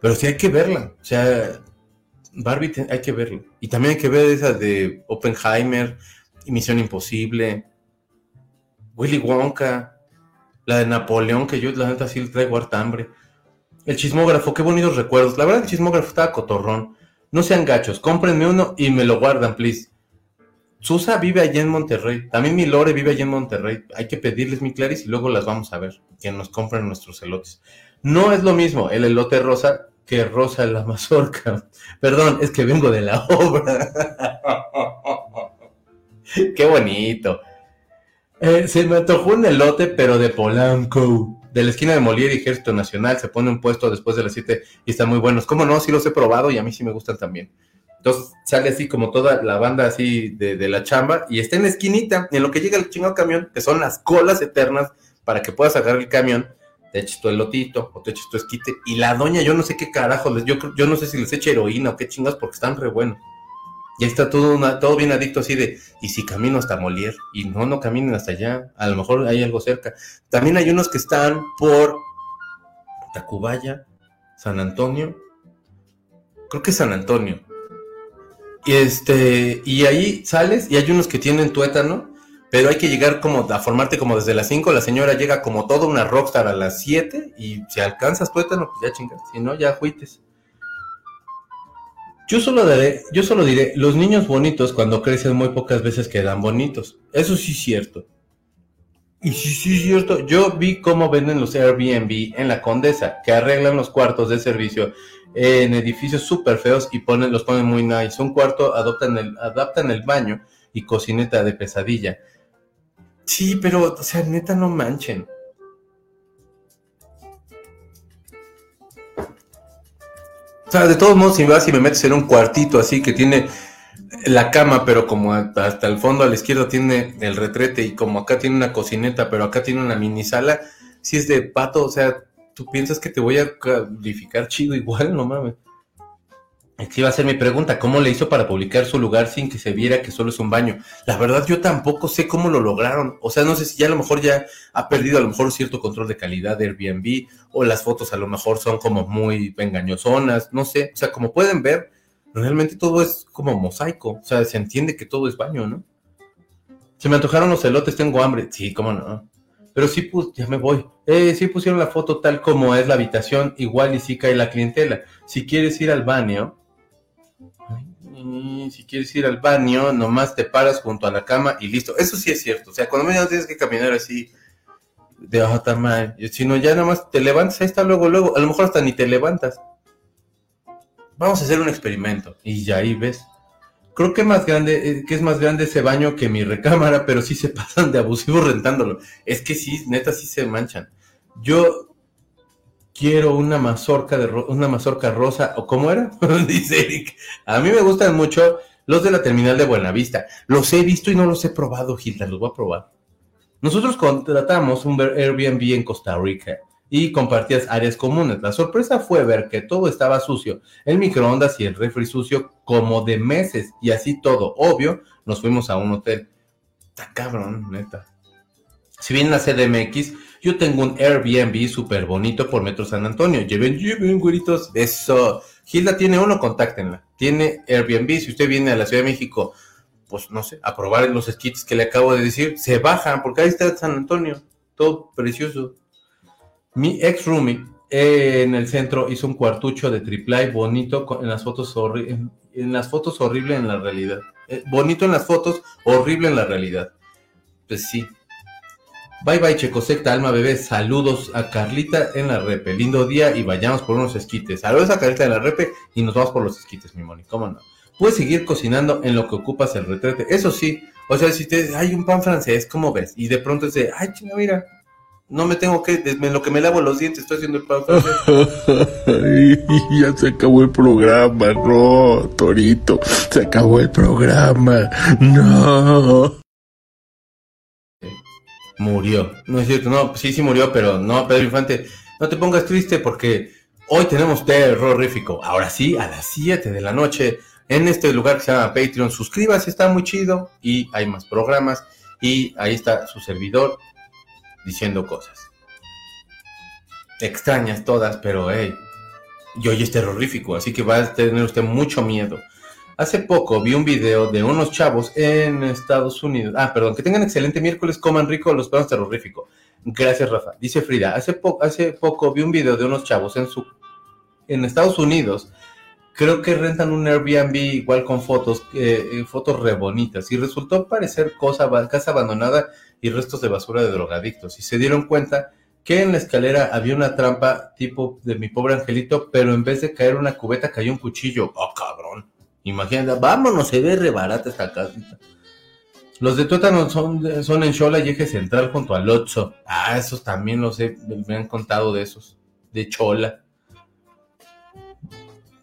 Pero sí hay que verla. O sea, Barbie hay que verla. Y también hay que ver esa de Oppenheimer, Misión Imposible, Willy Wonka, La de Napoleón, que yo la neta sí le traigo harta hambre. El chismógrafo, qué bonitos recuerdos. La verdad, el chismógrafo estaba cotorrón. No sean gachos, cómprenme uno y me lo guardan, please. Susa vive allá en Monterrey. También mi Lore vive allá en Monterrey. Hay que pedirles mi Claris y luego las vamos a ver. Que nos compren nuestros elotes. No es lo mismo el elote rosa que rosa la mazorca. Perdón, es que vengo de la obra. Qué bonito. Eh, se me antojó un elote, pero de Polanco. De la esquina de Molière y Ejército Nacional. Se pone un puesto después de las 7 y están muy buenos. ¿Cómo no? Sí los he probado y a mí sí me gustan también. Entonces sale así como toda la banda así de, de la chamba y está en la esquinita. Y en lo que llega el chingado camión, que son las colas eternas para que puedas agarrar el camión, te eches tu elotito o te eches tu esquite. Y la doña, yo no sé qué carajo, yo, yo no sé si les echa heroína o qué chingas porque están re buenos. Y ahí está todo, todo bien adicto así de, y si camino hasta Molière, y no, no caminen hasta allá, a lo mejor hay algo cerca. También hay unos que están por Tacubaya, San Antonio, creo que es San Antonio. Y este, y ahí sales y hay unos que tienen tuétano, pero hay que llegar como a formarte como desde las 5, la señora llega como toda una rockstar a las 7 y si alcanzas tuétano, pues ya chingas, si no, ya juites. Yo solo, daré, yo solo diré, los niños bonitos cuando crecen muy pocas veces quedan bonitos. Eso sí es cierto. Y sí, sí es cierto. Yo vi cómo venden los Airbnb en la Condesa, que arreglan los cuartos de servicio en edificios súper feos y ponen, los ponen muy nice. Un cuarto adoptan el, adaptan el baño y cocineta de pesadilla. Sí, pero, o sea, neta, no manchen. O sea, de todos modos, si vas y me metes en un cuartito así que tiene la cama, pero como hasta el fondo a la izquierda tiene el retrete y como acá tiene una cocineta, pero acá tiene una mini sala, si es de pato, o sea, tú piensas que te voy a calificar chido igual, no mames. Aquí va a ser mi pregunta, ¿cómo le hizo para publicar su lugar sin que se viera que solo es un baño? La verdad yo tampoco sé cómo lo lograron. O sea, no sé si ya a lo mejor ya ha perdido a lo mejor cierto control de calidad de Airbnb o las fotos a lo mejor son como muy engañosonas, no sé. O sea, como pueden ver, realmente todo es como mosaico. O sea, se entiende que todo es baño, ¿no? Se me antojaron los elotes, tengo hambre. Sí, cómo no. Pero sí, pues, ya me voy. Eh, sí pusieron la foto tal como es la habitación, igual y sí cae la clientela. Si quieres ir al baño, si quieres ir al baño, nomás te paras junto a la cama y listo. Eso sí es cierto. O sea, cuando me no tienes que caminar así de oh, mal. Si no, ya nomás te levantas, ahí está luego, luego. A lo mejor hasta ni te levantas. Vamos a hacer un experimento. Y ya ahí ves. Creo que más grande, eh, que es más grande ese baño que mi recámara, pero sí se pasan de abusivos rentándolo. Es que sí, neta, sí se manchan. Yo quiero una mazorca de una mazorca rosa, o cómo era, dice Eric. A mí me gustan mucho los de la terminal de Buenavista. Los he visto y no los he probado, Gilda, los voy a probar. Nosotros contratamos un Airbnb en Costa Rica y compartías áreas comunes. La sorpresa fue ver que todo estaba sucio, el microondas y el refri sucio como de meses y así todo. Obvio, nos fuimos a un hotel. Está cabrón, neta. Si bien la CDMX yo tengo un Airbnb súper bonito por Metro San Antonio. Lleven, lleven, güeritos. Eso. Gilda tiene uno, contáctenla. Tiene Airbnb. Si usted viene a la Ciudad de México, pues no sé, a probar los skits que le acabo de decir, se bajan, porque ahí está San Antonio. Todo precioso. Mi ex roomie en el centro hizo un cuartucho de triple bonito en las fotos en, en, las fotos horrible en la realidad. Eh, bonito en las fotos, horrible en la realidad. Pues sí, Bye bye Checosecta, alma bebé. Saludos a Carlita en la repe. Lindo día y vayamos por unos esquites. Saludos a Carlita en la repe y nos vamos por los esquites, mi moni. ¿Cómo no? Puedes seguir cocinando en lo que ocupas el retrete. Eso sí. O sea, si te hay un pan francés, ¿cómo ves? Y de pronto dice, ay, chinga, mira. No me tengo que, en lo que me lavo los dientes, estoy haciendo el pan francés. ya se acabó el programa, no, Torito. Se acabó el programa. No murió. No es cierto, no, sí, sí murió, pero no, Pedro Infante, no te pongas triste porque hoy tenemos terrorífico. Ahora sí, a las 7 de la noche, en este lugar que se llama Patreon, suscríbase, está muy chido y hay más programas y ahí está su servidor diciendo cosas. Extrañas todas, pero hey, y hoy es terrorífico, así que va a tener usted mucho miedo. Hace poco vi un video de unos chavos en Estados Unidos. Ah, perdón, que tengan excelente miércoles, coman rico, los esperamos terrorífico. Gracias, Rafa. Dice Frida, hace, hace poco vi un video de unos chavos en, su en Estados Unidos. Creo que rentan un Airbnb igual con fotos, eh, eh, fotos re bonitas. Y resultó parecer cosa, casa abandonada y restos de basura de drogadictos. Y se dieron cuenta que en la escalera había una trampa tipo de mi pobre angelito, pero en vez de caer una cubeta cayó un cuchillo. ¡Oh, cabrón! Imagínate, vámonos, se ve re barata esta casita. Los de Tuétano son, son en Chola y eje central junto al Otso. Ah, esos también los he, me han contado de esos. De Chola.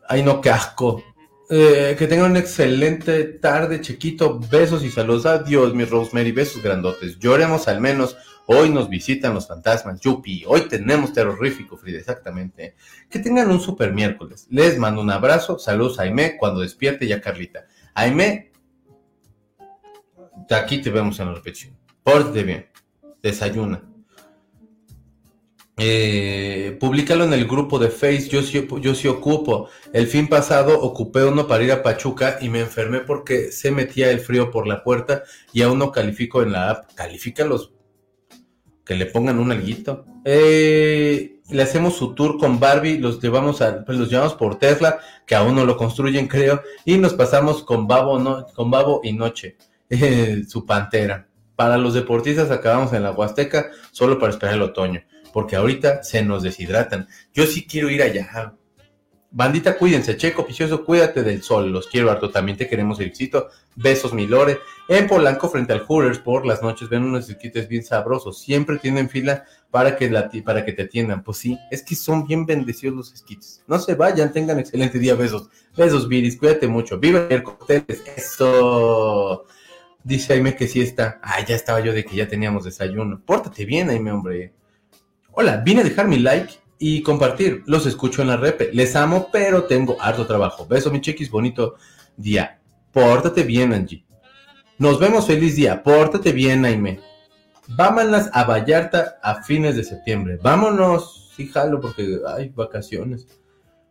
Ay, no, qué asco. Eh, que tengan una excelente tarde, chiquito. Besos y saludos. Adiós, mi Rosemary. Besos grandotes. Lloremos al menos. Hoy nos visitan los fantasmas. Yupi. Hoy tenemos terrorífico, Frida. Exactamente. Que tengan un super miércoles. Les mando un abrazo. Saludos a Aime cuando despierte ya Carlita. Aime, aquí te vemos en la repetición. Pórtate bien. Desayuna. Eh, públicalo en el grupo de Face, yo sí, yo sí ocupo. El fin pasado ocupé uno para ir a Pachuca y me enfermé porque se metía el frío por la puerta y aún no califico en la app. Califícalos. Que le pongan un alguito. Eh, le hacemos su tour con Barbie, los llevamos a, pues los llevamos por Tesla, que aún no lo construyen, creo, y nos pasamos con Babo, no, con Babo y Noche. su pantera. Para los deportistas acabamos en la Huasteca solo para esperar el otoño, porque ahorita se nos deshidratan. Yo sí quiero ir allá. Bandita, cuídense. Checo Picioso, cuídate del sol. Los quiero harto. También te queremos, éxito. Besos, mi lore. En Polanco, frente al Hooters, por las noches, ven unos circuitos bien sabrosos. Siempre tienen fila para que, la, para que te atiendan. Pues sí, es que son bien bendecidos los esquites. No se vayan, tengan excelente día. Besos. Besos, Viris. Cuídate mucho. Viva el cóctel. Eso. Dice Aime que sí está. Ah, ya estaba yo de que ya teníamos desayuno. Pórtate bien, Aime, hombre. Hola, vine a dejar mi like y compartir. Los escucho en la repe. Les amo, pero tengo harto trabajo. Beso, mi chiquis, bonito día. Pórtate bien, Angie. Nos vemos feliz día. Pórtate bien, Aime. Vámonos a Vallarta a fines de septiembre. Vámonos. Sí, jalo, porque hay vacaciones.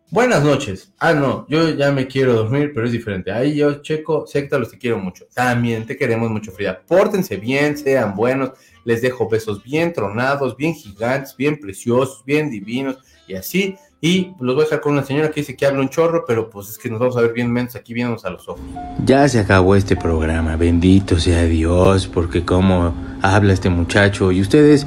Buenas noches. Ah, no, yo ya me quiero dormir, pero es diferente. Ahí yo, Checo, secta, los te quiero mucho. También te queremos mucho, Frida. Pórtense bien, sean buenos. Les dejo besos bien tronados, bien gigantes, bien preciosos, bien divinos y así. Y los voy a dejar con una señora que dice que habla un chorro, pero pues es que nos vamos a ver bien menos aquí viéndonos a los ojos. Ya se acabó este programa, bendito sea Dios, porque como habla este muchacho y ustedes